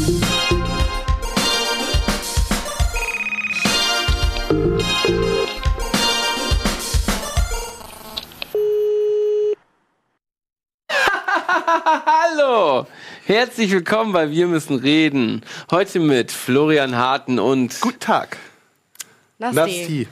Hallo! Herzlich willkommen bei Wir müssen reden. Heute mit Florian Harten und Guten Tag. Lass, Lass die. die.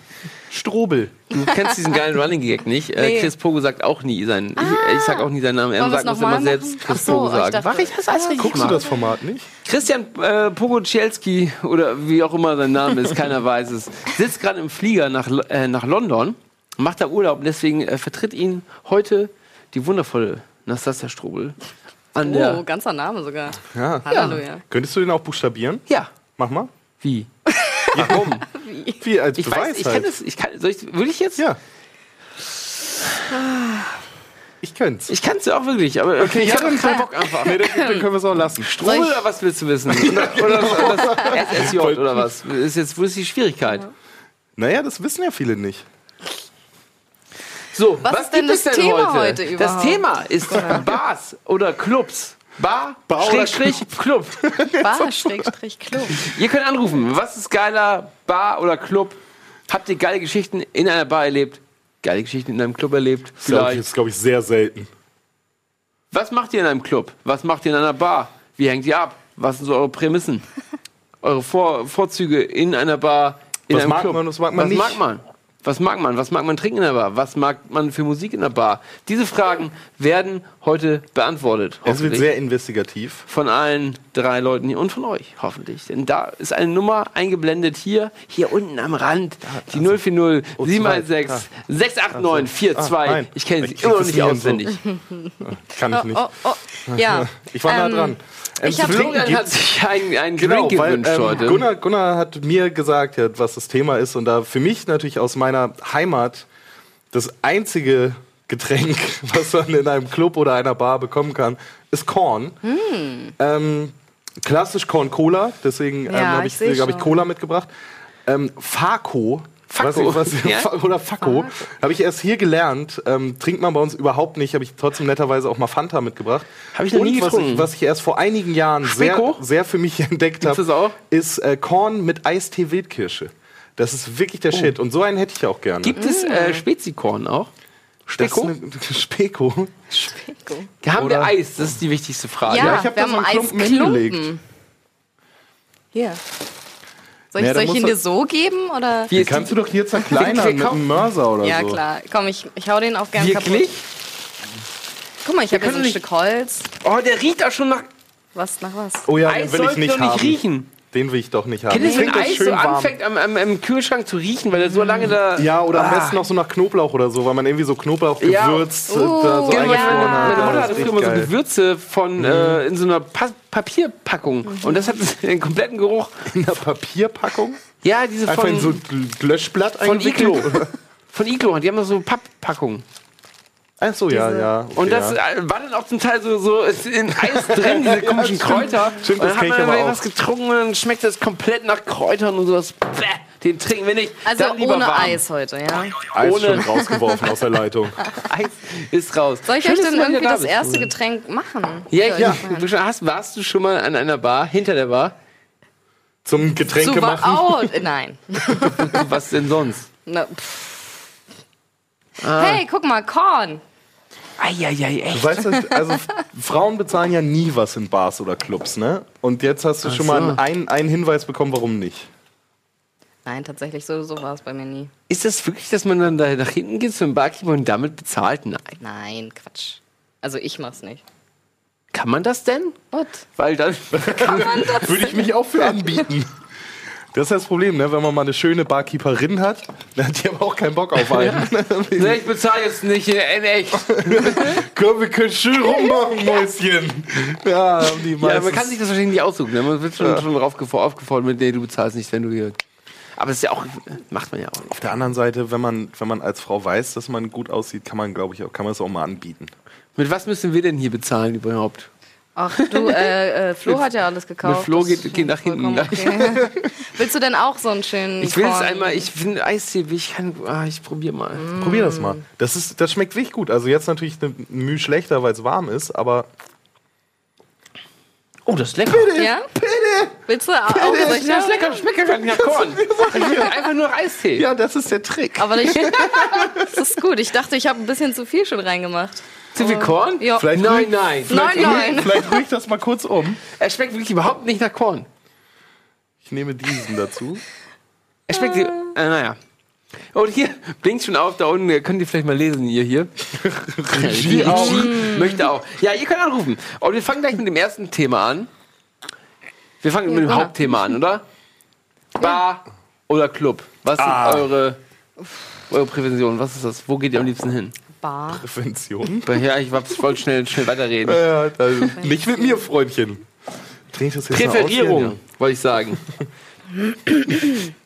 Strobel. du kennst diesen geilen Running Gag nicht. Äh, Nee. Chris Pogo sagt auch nie seinen. Ich, ich sag auch nie seinen Namen. Er sagt muss immer mal selbst? Chris Ach so, Pogo ich sagen. dachte- Mach ich das alles Guckst du machen? das Format nicht? Christian äh, Pogocielski oder wie auch immer sein Name ist, keiner weiß es, sitzt gerade im Flieger nach, äh, nach London, macht da Urlaub und deswegen äh, vertritt ihn heute die wundervolle Nastasia Strobel an Oh, der. ganzer Name sogar. Ja. Halleluja. Könntest du den auch buchstabieren? Ja, Mach mal. wie? Warum? Wie als Ich Beweis weiß, ich halt. kann das. Ich kann, soll ich, will ich jetzt? Ja. Ich könnte's. Ich kann es ja auch wirklich, aber okay, ich ja, habe keinen Bock einfach. Nee, dann, dann können wir es auch lassen. Ich- oder was willst du wissen? Oder, oder das, das SSJ oder was? Ist jetzt, wo ist die Schwierigkeit? Naja, das wissen ja viele nicht. So, Was was, ist denn gibt es das denn Thema heute? heute das überhaupt? Thema ist Bars oder Clubs. Bar, Bar Schrägstrich, Club. Bar, Schrägstrich, Club. Ihr könnt anrufen. Was ist geiler, Bar oder Club? Habt ihr geile Geschichten in einer Bar erlebt? Geile Geschichten in einem Club erlebt? Das glaube ich, Vielleicht. ist, glaub ich, sehr selten. Was macht ihr in einem Club? Was macht ihr in einer Bar? Wie hängt ihr ab? Was sind so eure Prämissen? Eure Vor Vorzüge in einer Bar, in Was einem mag Club? man, was mag man was nicht? mag man? Was mag man? Was mag man trinken in der Bar? Was mag man für Musik in der Bar? Diese Fragen werden heute beantwortet. Es wird sehr investigativ. von allen drei Leuten hier und von euch, hoffentlich. Denn da ist eine Nummer eingeblendet hier, hier unten am Rand. Die 040 716 689 Ah, 42. nein. Ich kenne sie immer noch nicht auswendig. Kann ich Oh, nicht. oh, oh. Ja. Ich war nah Ähm, dran. Ähm, ich Florian hat sich einen, einen Genau, Drink weil gewünscht ähm, heute. Gunnar, Gunnar hat mir gesagt, ja, was das Thema ist und da für mich natürlich aus meiner Heimat das einzige Getränk, was man in einem Club oder einer Bar bekommen kann, ist Korn. Ähm, klassisch Korn Cola, deswegen ähm, Ja, habe ich ich, hab ich. Cola mitgebracht. Ähm, Faco. Facco, Was was, ja? Oder Facco. Habe ich erst hier gelernt. Ähm, trinkt man bei uns überhaupt nicht. Habe ich trotzdem netterweise auch mal Fanta mitgebracht. Hab ich noch nie was getrunken. ich, was ich erst vor einigen Jahren sehr, sehr für mich entdeckt habe, ist äh, Korn mit Eistee Wildkirsche. Das ist wirklich der Shit. Und so einen hätte ich auch gerne. Oh. Gibt es äh, Spezikorn auch? Speko? Speko. Speko. Haben Oder- wir Eis? Das ist die wichtigste Frage. Ja, Ja, ich hab wir da so haben einen Klumpen hingelegt. Eisklumpen. Hier. Soll ich, Ja, da soll ich ihn dir so geben? Oder? Wie Den ist kannst die, du doch hier zerkleinern mit einem Mörser oder Ja, so. klar. Komm, ich, ich hau den auch gern wirklich? kaputt. Guck mal, ich habe hier so ein nicht- Stück Holz. Oh, der riecht auch schon nach Was nach was? Oh ja, Eis. den will ich nicht doch nicht haben. riechen. Den will ich doch nicht haben. Ich das, wenn Eis schön so warm. anfängt am, am, am Kühlschrank zu riechen, weil er so lange da... Ja, oder am Ah. besten noch so nach Knoblauch oder so, weil man irgendwie so Knoblauch Ja. gewürzt äh, Uh, da so Genau, meine, eingefroren ja. hat. meine Mutter Das hatte ist früher immer so. Gewürze von, äh, in so einer pa Papierpackung. Und das hat den kompletten Geruch. In einer Papierpackung? Ja, diese Einfach von, in so ein Löschblatt von? Iglo. Von Iglo. Die haben so Papppackungen. Ach so, ja, Diese- ja. okay, Und das ja. äh, war dann auch zum Teil so, so ist in Eis drin, diese komischen stimmt. Kräuter. Stimmt, das dann hat kenn ich aber auch. was getrunken und dann schmeckt das komplett nach Kräutern und sowas. Bäh, den trinken wir nicht. Also ohne warm. Eis heute, ja. Eis ohne- schon rausgeworfen aus der Leitung. Eis ist raus. Soll ich Schön, euch denn irgendwie da das bist, erste. Getränk machen? Ja, ja. Ja. hast, warst du schon mal an einer Bar, hinter der Bar? Zum Getränke Zu machen. Oh, nein. Was denn sonst? Na, pff. Ah. Hey, guck mal, Korn. Eieiei, echt? Du weißt, das- also Frauen bezahlen ja nie was in Bars oder Clubs, ne? Und jetzt hast du Ach schon so. mal einen, einen Hinweis bekommen, warum nicht. Nein, tatsächlich, so, so war es bei mir nie. Ist das wirklich, dass man dann da nach hinten geht zum Barkeeper und damit bezahlt? Nein. Nein, Quatsch. Also ich mach's nicht. Kann man das denn? What? Weil dann. Würde ich mich auch für anbieten. Das ist das Problem, ne? wenn man mal eine schöne Barkeeperin hat, dann hat die aber auch keinen Bock auf einen. nee, ich bezahle jetzt nicht in echt. Komm, wir können schön rummachen, Mäuschen. Ja, haben die Ja, meistens. man kann sich das wahrscheinlich nicht aussuchen. Ne? Man wird schon, schon drauf gefo- aufgefordert mit, nee, du bezahlst nicht, wenn du hier. Aber es ist ja auch, macht man ja auch nicht. Auf der anderen Seite, wenn man, wenn man als Frau weiß, dass man gut aussieht, kann man, glaube ich, auch, kann man es auch mal anbieten. Mit was müssen wir denn hier bezahlen überhaupt? Ach du, äh, äh, Flo hat ja alles gekauft. mit Flo geht- geht nach hinten Okay. Willst du denn auch so einen schönen Ich will Korn? einmal, ich finde Eistee, ich kann, ah, ich probiere mal. Probier das mal. Das, ist, das schmeckt wirklich gut. Also jetzt natürlich eine Mühe schlechter, weil es warm ist, aber Oh, das ist lecker. Ja? Willst du auch? auch Das das ist lecker, das schmeckt gar nicht nach Korn. Einfach nur Eistee. Ja, das ist der Trick. Aber ich, das ist gut. Ich dachte, ich habe ein bisschen zu viel schon reingemacht. Zu viel Korn? Ja. Vielleicht Nein, ruhig- nein. Nein, nein. Vielleicht ruhig das mal kurz um. Er schmeckt wirklich überhaupt nicht nach Korn. Ich nehme diesen dazu. Er schmeckt, äh, naja. Und hier blinkt schon auf, da unten, ihr könnt ihr vielleicht mal lesen, ihr hier. Regie auch. Möchte auch. Ja, ihr könnt anrufen. Und wir fangen gleich mit dem ersten Thema an. Wir fangen mit dem Ja. Hauptthema an, oder? Bar oder Club? Was sind Ah. eure, eure Prävention? Was ist das? Wo geht ihr am liebsten hin? Bar. Prävention. Ja, ich wollte schnell, schnell weiterreden. Ja, da, nicht mit mir, Freundchen. Dreh das jetzt Präferierung, wollte ich sagen.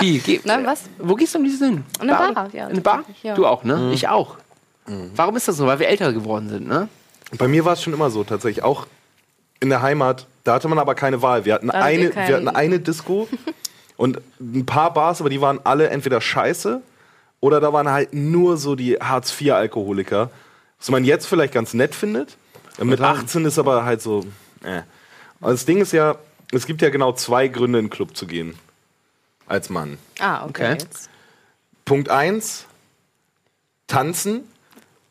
Wie? Geh, Nein, was? Wo gehst du am liebsten hin? In eine Bar, ja, In eine Bar? ja. Du auch, ne? Ich auch. Warum ist das so? Weil wir älter geworden sind, ne? Bei mir war es schon immer so, tatsächlich. Auch in der Heimat, da hatte man aber keine Wahl. Wir hatten, eine, wir hatten eine Disco und ein paar Bars, aber die waren alle entweder scheiße oder da waren halt nur so die Hartz-IV-Alkoholiker. Was man jetzt vielleicht ganz nett findet. Mit 18 ist aber halt so. Äh. Also das Ding ist ja, es gibt ja genau zwei Gründe, in den Club zu gehen. Als Mann. Ah, okay. Okay. Punkt 1, tanzen,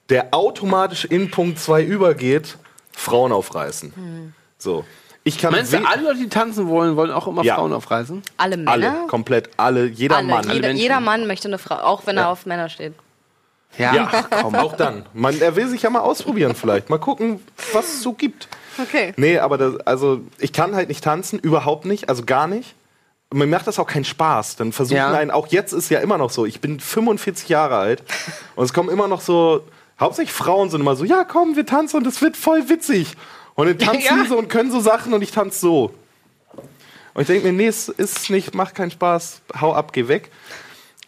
der automatisch in Punkt 2 übergeht, Frauen aufreißen. So. Ich kann Meinst du, alle Leute, die tanzen wollen, wollen auch immer Ja. Frauen aufreißen? Alle Männer? alle, komplett alle, jeder Alle. Mann. Jeder, jeder Mann möchte eine Frau, auch wenn Ja. er auf Männer steht. Ja, komm, auch dann. Man, er will sich ja mal ausprobieren vielleicht. Mal gucken, was es so gibt. Okay. Nee, aber das, also ich kann halt nicht tanzen, überhaupt nicht, also gar nicht. Mir macht das auch keinen Spaß. Dann versuchen Ja. einen, auch jetzt ist ja immer noch so, ich bin 45 Jahre alt und es kommen immer noch so, hauptsächlich Frauen sind immer so, ja komm, wir tanzen und es wird voll witzig. Und dann tanzen Ja. so und können so Sachen und ich tanze so. Und ich denke mir, nee, es ist nicht, macht keinen Spaß, hau ab, geh weg.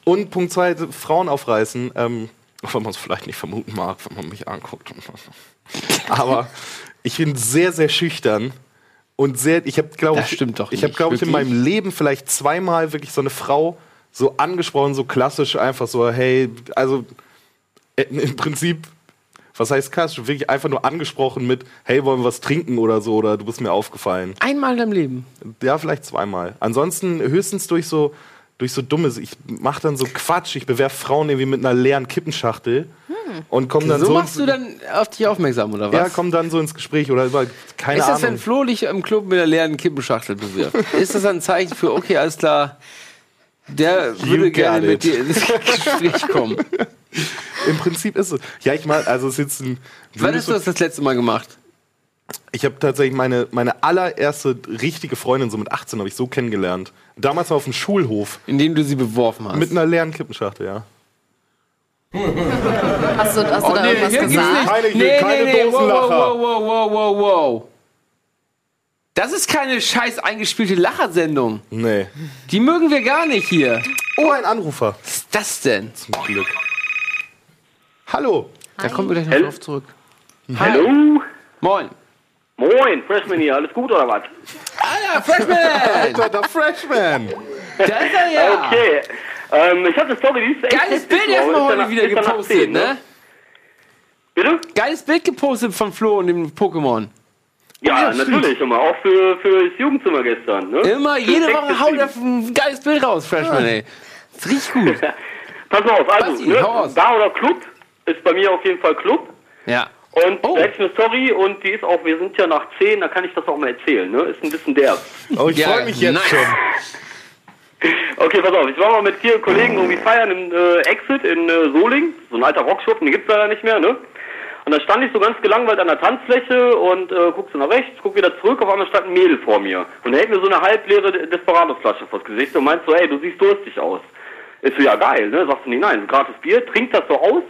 Und Punkt zwei, Frauen aufreißen, ähm, auch wenn man es vielleicht nicht vermuten mag, wenn man mich anguckt. Aber ich bin sehr, sehr schüchtern und sehr, ich habe, glaube ich, doch ich habe, glaube ich, in meinem Leben vielleicht zweimal wirklich so eine Frau so angesprochen, so klassisch einfach so, hey, also äh, im Prinzip, was heißt klassisch, wirklich einfach nur angesprochen mit, hey, wollen wir was trinken oder so, oder du bist mir aufgefallen. Einmal in deinem Leben. Ja, vielleicht zweimal. Ansonsten höchstens durch so, durch so dummes. Ich mache dann so Quatsch. Ich bewerfe Frauen irgendwie mit einer leeren Kippenschachtel und komme dann so so. machst du dann auf dich aufmerksam, oder was? ja, komm dann so ins Gespräch oder über keine ist das, wenn Ahnung. Flo dich im Club mit einer leeren Kippenschachtel bewirft? ist das ein Zeichen für, okay, alles klar, der würde gerne got mit it. dir ins Gespräch kommen? Im Prinzip ist es. Ja, ich mal, also es ist jetzt ein. Wann hast du das das letzte Mal gemacht? Ich habe tatsächlich meine, meine allererste richtige Freundin, so mit 18, habe ich so kennengelernt. Damals auf dem Schulhof Indem du sie beworfen hast. mit einer leeren Kippenschachtel, ja. Hast du, hast du da irgendwas hier gibt's gesagt? Keine- hier, keine Wow, Dosenlacher. wow, wow, wow, wow, wow. Das ist keine scheiß eingespielte Lachersendung. Nee. Die mögen wir gar nicht hier. Oh, ein Anrufer. Was ist das denn? Zum Glück. Hallo. Da kommen wir gleich noch Hel- drauf zurück. Hallo? Moin. Moin, Freshman hier, alles gut oder was? Alter, Freshman! Alter, der Freshman. da ist er ja. Okay. Ähm, ich habe eine Story, die ist echt Geiles Bild erstmal heute danach- wieder gepostet, 10, ne? Bitte? Geiles Bild gepostet von Flo und dem Pokémon. Ja, Ja, natürlich, immer. Auch für, für das Jugendzimmer gestern, ne? Immer, jede Woche haut er ein geiles Bild raus, Freshman, ey. Das riecht gut. Pass mal auf, also, Basti, ne. Bar oder Club ist bei mir auf jeden Fall Club. Ja. Und Oh. da hätte ich eine Story und die ist auch, wir sind ja nach 10, da kann ich das auch mal erzählen, ne? Ist ein bisschen derb. Oh, ich Ja, freue mich jetzt nice. schon. Okay, pass auf, ich war mal mit vier Kollegen irgendwie feiern im äh, Exit in äh, Soling, so ein alter Rockschuppen, den gibt's leider nicht mehr, ne? Und da stand ich so ganz gelangweilt an der Tanzfläche und äh, guck so nach rechts, guck wieder zurück, auf einmal stand ein Mädel vor mir. Und er hält mir so eine halbleere Desperados-Flasche vors Gesicht und meint so, ey, du siehst durstig aus. Ich so, ja geil, ne? Sagst du nicht, nein, gratis Bier, trinkt das so aus.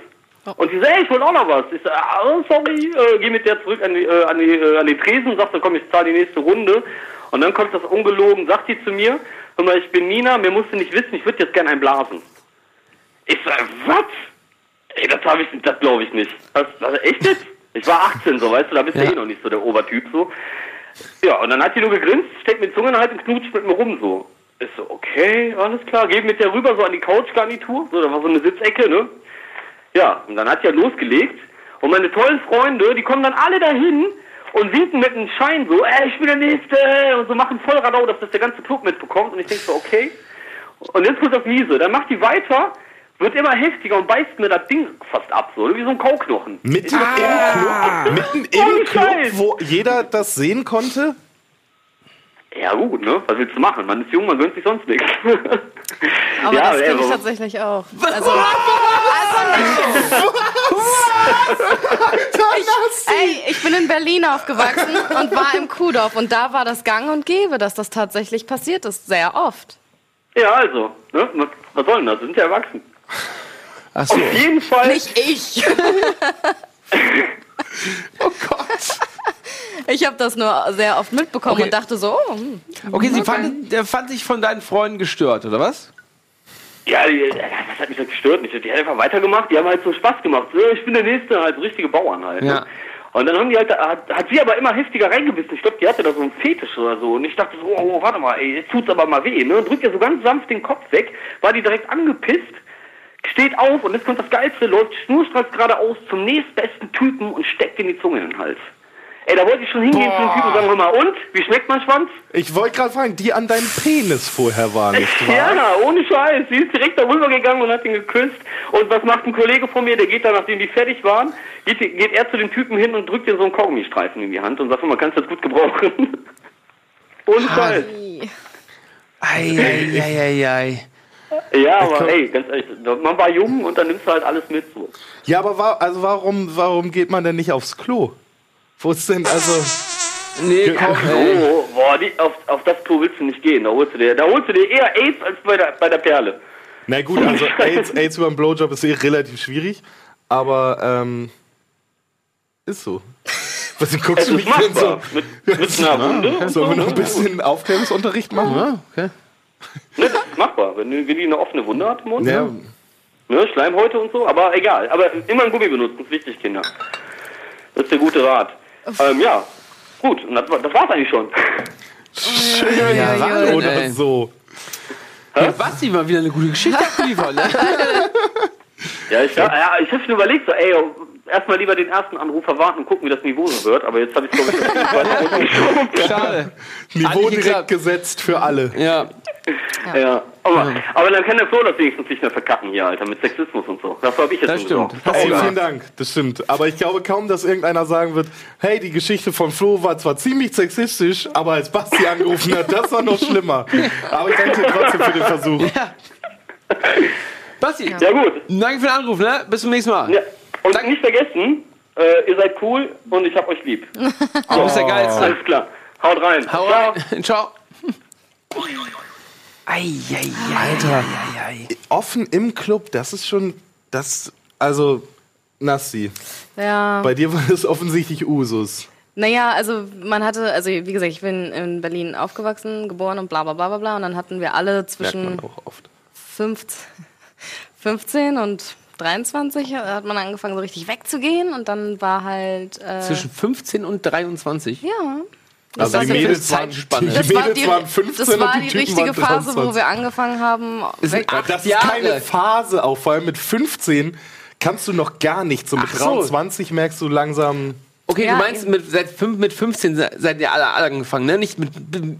Und sie so, ey, ich wollte auch noch was. Ich so, ah, sorry, äh, geh mit der zurück an die, äh, an die, äh, an den Tresen, sagt, dann komm, ich zahle die nächste Runde. Und dann kommt das ungelogen, sagt die zu mir, hör mal, ich bin Nina, mir musst du nicht wissen, ich würde jetzt gerne einen blasen. Ich so, was? Ey, das habe ich, das glaube ich nicht. Was, was, echt jetzt? Ich war 18, so, weißt du, da bist du Ja. eh noch nicht so der Obertyp, so. Ja, und dann hat die nur gegrinst, steckt mir die Zunge in den Hals und knutscht mit mir rum, so. Ich so, okay, alles klar, geh mit der rüber, so an die Couchgarnitur, so, da war so eine Sitzecke, ne? Ja, und dann hat sie ja losgelegt Und meine tollen Freunde, die kommen dann alle dahin und winken mit einem Schein so, ey, ich bin der Nächste und so machen voll Radau, dass das der ganze Club mitbekommt. Und ich denke so, okay. Und jetzt kommt das Miese. Dann macht die weiter, wird immer heftiger und beißt mir das Ding fast ab, so wie so ein Kauknochen. Mitten im Club, mitten im Club, wo jeder das sehen konnte. Ja gut, ne? Was willst du machen? Man ist jung, man gönnt sich sonst nichts. Aber Ja, das kenne ich tatsächlich auch. Also, ey, ich bin in Berlin aufgewachsen und war im Kuhdorf. Und da war das gang und gäbe, dass das tatsächlich passiert ist. Sehr oft. Ja, also, ne? Was, was soll denn das? Wir sind ja erwachsen. Ach so. Auf jeden Fall. Nicht ich. Oh Gott. Ich habe das nur sehr oft mitbekommen Okay. und dachte so, oh, hm. Okay, sie fand, der fand sich von deinen Freunden gestört, oder was? Ja, die, das hat mich halt gestört nicht. Die hat einfach weitergemacht, die haben halt so Spaß gemacht. Ich bin der Nächste, halt so richtige Bauern halt. Ja. Ne? Und dann haben die halt, hat, hat sie aber immer heftiger reingebissen. Ich glaube, die hatte da so einen Fetisch oder so. Und ich dachte so, oh, oh, warte mal, ey, jetzt tut's aber mal weh, ne? Drückt ihr so ganz sanft den Kopf weg, war die direkt angepisst, steht auf und jetzt kommt das Geilste, läuft schnurstracks geradeaus zum nächstbesten Typen und steckt in die Zunge in den Hals. Ey, da wollte ich schon hingehen zu dem Typen und sagen, hör mal, und? Wie schmeckt mein Schwanz? Ich wollte gerade fragen, die an deinem Penis vorher war, nicht wahr? Ja, ohne Scheiß. Sie ist direkt darüber gegangen und hat ihn geküsst. Und was macht ein Kollege von mir? Der geht dann, nachdem die fertig waren, geht, geht er zu dem Typen hin und drückt ihm so einen Kaugummi-Streifen in die Hand und sagt, man kann es das gut gebrauchen. ohne Scheiß. Eieieiei. Ja, aber ey, ganz ehrlich, man war jung und dann nimmst du halt alles mit. So. Ja, aber wa also warum, warum geht man denn nicht aufs Klo? Wo ist denn, also... Nee, komm, ey. Oh, boah, die, auf, auf das Klo willst du nicht gehen. Da holst du dir, da holst du dir eher AIDS als bei der, bei der Perle. Na gut, also AIDS, AIDS über einen Blowjob ist eh relativ schwierig, aber ähm, ist so. Was Es guckst du ist mich denn so? Mit, mit einer Wunde. und Sollen wir noch ein bisschen Aufklärungsunterricht machen? Ja, okay. Ne, das ist machbar. Wenn, die- wenn die eine offene Wunde hat im Mund. Ja, Ne, Schleimhäute und so, aber egal. Aber immer ein Gummi benutzen, ist wichtig, Kinder. Das ist der gute Rat. Ähm, ja, gut, und das, war- das war's eigentlich schon. Ja, Wahnsinn, oder ey. so. Ja, Basti mal wieder eine gute Geschichte abgeliefert, ne? Ja, ich, ja, ja, ich habe schon überlegt, so, ey, erstmal lieber den ersten Anrufer warten und gucken, wie das Niveau so wird, aber jetzt habe ich glaube ich das. Schade. Niveau direkt geklappt. gesetzt für alle. Ja. Ja, aber, aber dann kann der Flo das wenigstens nicht mehr verkacken hier, Alter, mit Sexismus und so. Dafür habe ich jetzt Das schon stimmt. Das Ey, Egal. vielen Dank, das stimmt. Aber ich glaube kaum, dass irgendeiner sagen wird, hey, die Geschichte von Flo war zwar ziemlich sexistisch, aber als Basti angerufen hat, das war noch schlimmer. Aber ich danke dir trotzdem für den Versuch. Basti, Ja gut, danke für den Anruf, ne? Bis zum nächsten Mal. ja. und Dank- nicht vergessen, äh, ihr seid cool und ich hab euch lieb. Du bist der Geilste. Alles klar, haut rein. Hau Ciao. rein. Ciao. Eieiei. Alter. Offen im Club, das ist schon, das, also, Nassi, Ja. bei dir war das offensichtlich Usus. Naja, also man hatte, also wie gesagt, ich bin in Berlin aufgewachsen, geboren und bla bla bla bla bla. Und dann hatten wir alle Merkt zwischen man auch oft. 15, 15 und 23 hat man angefangen, so richtig wegzugehen. Und dann war halt. Äh, Zwischen 15 und 23. ja. Also war die Mädels, waren, Zeitspanne. die Das war, Mädels die, waren 15 das war und die die richtige Phase, wo 23. wir angefangen haben. Acht Das ist Jahre. keine Phase, auch vor allem mit 15 kannst du noch gar nichts. So mit Ach so. 23 merkst du langsam. Okay, Ja, du meinst, mit, seit fünf, mit 15 se- seid ihr alle, alle angefangen, ne? Nicht mit,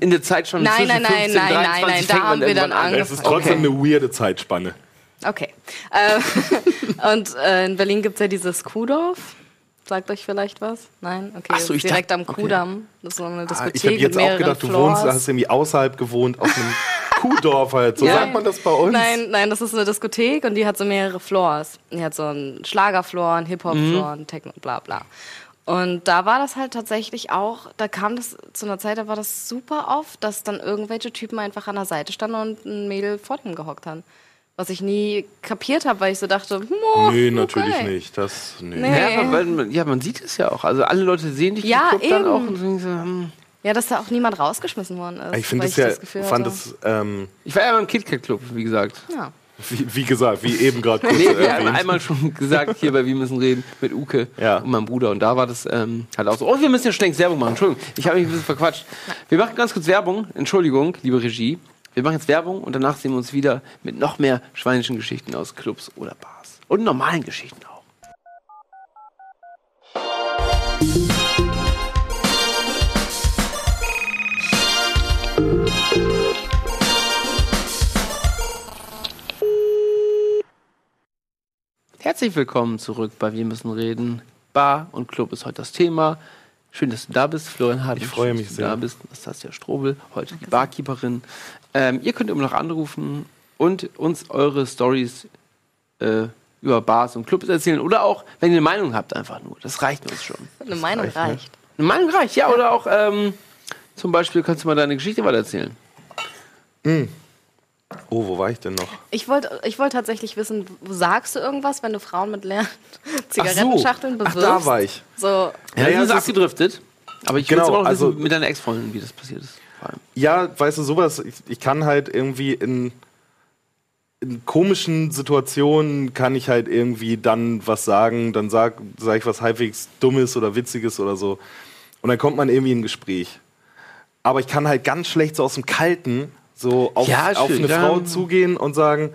in der Zeit schon Nein, zwischen nein, nein, 15, nein, 23 nein, nein, fängt da haben wir dann an. Es ist trotzdem eine weirde Zeitspanne. Okay. Äh, und äh, in Berlin gibt es ja dieses Kuhdorf. Sagt euch vielleicht was? Nein? Okay. Ach so, ich direkt dacht- am okay. Kudamm. Das ist so eine Ah, Diskothek Ich habe jetzt auch gedacht, du Floors. wohnst, hast irgendwie außerhalb gewohnt, auf einem Kuhdorf halt. So Ja. sagt man das bei uns. Nein, nein, das ist eine Diskothek und die hat so mehrere Floors. Die hat so einen Schlagerfloor, einen Hip-Hop-Floor, einen Techno, bla bla. Und da war das halt tatsächlich auch, da kam das zu einer Zeit, da war das super oft, dass dann irgendwelche Typen einfach an der Seite standen und ein Mädel vor dem gehockt haben. Was ich nie kapiert habe, weil ich so dachte, oh, Nee, natürlich okay. nicht. Das, nee. Nee. Ja, weil man- ja, man sieht es ja auch. Also alle Leute sehen dich Ja, im Club dann eben. auch und denken so, hm. Ja, dass da auch niemand rausgeschmissen worden ist. Ich finde das ja, das Gefühl fand das, ähm, Ich war ja beim KitKat Club, wie gesagt. Ja. wie, wie gesagt, wie eben gerade kurz Nee, wir haben einmal schon gesagt, hier bei Wir müssen reden, mit Uke Ja. und meinem Bruder. Und da war das ähm, halt auch so. Oh, wir müssen ja schon längst Werbung machen. Entschuldigung, ich habe mich ein bisschen verquatscht. Wir machen ganz kurz Werbung. Entschuldigung, liebe Regie. Wir machen jetzt Werbung und danach sehen wir uns wieder mit noch mehr schweinischen Geschichten aus Clubs oder Bars. Und normalen Geschichten auch. Herzlich willkommen zurück bei Wir müssen reden. Bar und Club ist heute das Thema. Schön, dass du da bist, Florian Hart. Ich freue mich dass sehr. Du da bist, Nastasia Strobel, heute die Barkeeperin. Ähm, ihr könnt immer noch anrufen und uns eure Stories äh, über Bars und Clubs erzählen oder auch, wenn ihr eine Meinung habt, einfach nur. Das reicht uns schon. Eine Meinung reicht, ne? reicht. Eine Meinung reicht, ja. Oder auch ähm, zum Beispiel kannst du mal deine Geschichte weitererzählen. Oh, wo war ich denn noch? Ich wollte ich wollt tatsächlich wissen, sagst du irgendwas, wenn du Frauen mit leeren Ach Zigarettenschachteln so. Ach, bewirbst? da war ich. So, Ja, Ja, ja, ist- abgedriftet. Aber ich Genau, will jetzt auch also- wissen, mit deiner Ex-Freundin, wie das passiert ist. Vor allem. Ja, weißt du, sowas, ich, ich kann halt irgendwie in, in komischen Situationen kann ich halt irgendwie dann was sagen, dann sag, sag ich was halbwegs Dummes oder Witziges oder so. Und dann kommt man irgendwie in ein Gespräch. Aber ich kann halt ganz schlecht so aus dem Kalten so auf, Ja, auf eine. Frau zugehen und sagen,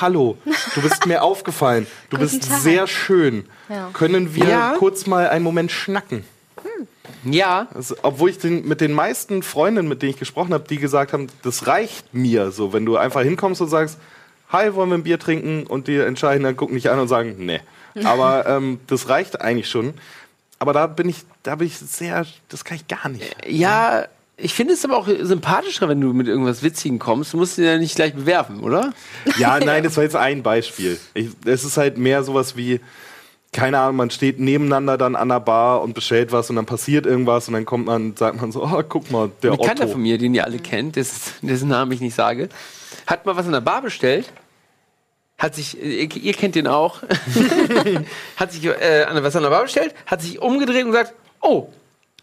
Hallo, du bist mir aufgefallen, du bist sehr schön. Ja. Können wir Ja. kurz mal einen Moment schnacken? Ja, Also, obwohl ich den, mit den meisten Freundinnen, mit denen ich gesprochen habe, die gesagt haben, das reicht mir so, wenn du einfach hinkommst und sagst, hi, wollen wir ein Bier trinken? Und die entscheiden dann, gucken dich an und sagen, nee. Aber ähm, das reicht eigentlich schon. Aber da bin ich, da bin ich sehr, das kann ich gar nicht. ja. Ich finde es aber auch sympathischer, wenn du mit irgendwas Witzigem kommst. Du musst ihn ja nicht gleich bewerfen, oder? Ja, nein, das war jetzt ein Beispiel. Es ist halt mehr sowas wie, keine Ahnung, man steht nebeneinander dann an der Bar und bestellt was und dann passiert irgendwas und dann kommt man, sagt man so, oh, guck mal, der Ein Bekannter Otto. von mir, den ihr alle kennt, dessen, dessen Namen ich nicht sage, hat mal was in der Bar bestellt. Hat sich, ihr, ihr kennt den auch, hat sich äh, an- was an der Bar bestellt, hat sich umgedreht und gesagt, oh,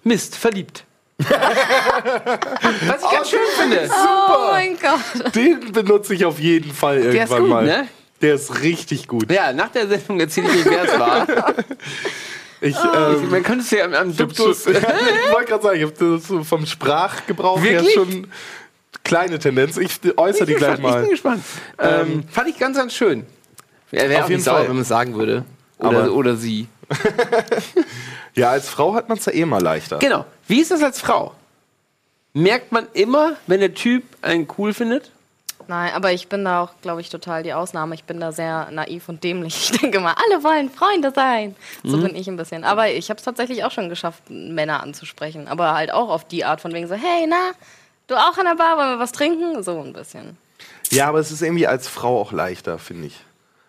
Mist, verliebt. was ich ganz schön finde. oh mein Gott. Den benutze ich auf jeden Fall ist irgendwann gut, mal. ne? Der ist richtig gut. Ja, nach der Sendung erzähle ich euch, wer es war. Ich, Oh. ähm, Man könnte es ja am, am ich Duktus. schon- ich wollte gerade sagen, ich habe das so vom Sprachgebrauch her Wirklich? schon kleine Tendenz. Ich äußere die Ich gleich gespannt, Ich mal. bin gespannt. Ähm, fand ich ganz, ganz schön. Wäre Auf auch jeden nicht sauer, Fall. wenn man es sagen würde. Oder, Aber- oder sie. Ja, als Frau hat man es ja eh mal leichter. Genau. Wie ist das als Frau? Merkt man immer, wenn der Typ einen cool findet? Nein, aber ich bin da auch, glaube ich, total die Ausnahme. Ich bin da sehr naiv und dämlich. Ich denke mal, alle wollen Freunde sein. So bin ich ein bisschen. Aber ich habe es tatsächlich auch schon geschafft, Männer anzusprechen. Aber halt auch auf die Art von wegen so, hey, na, du auch an der Bar, wollen wir was trinken? So ein bisschen. Ja, aber es ist irgendwie als Frau auch leichter, finde ich.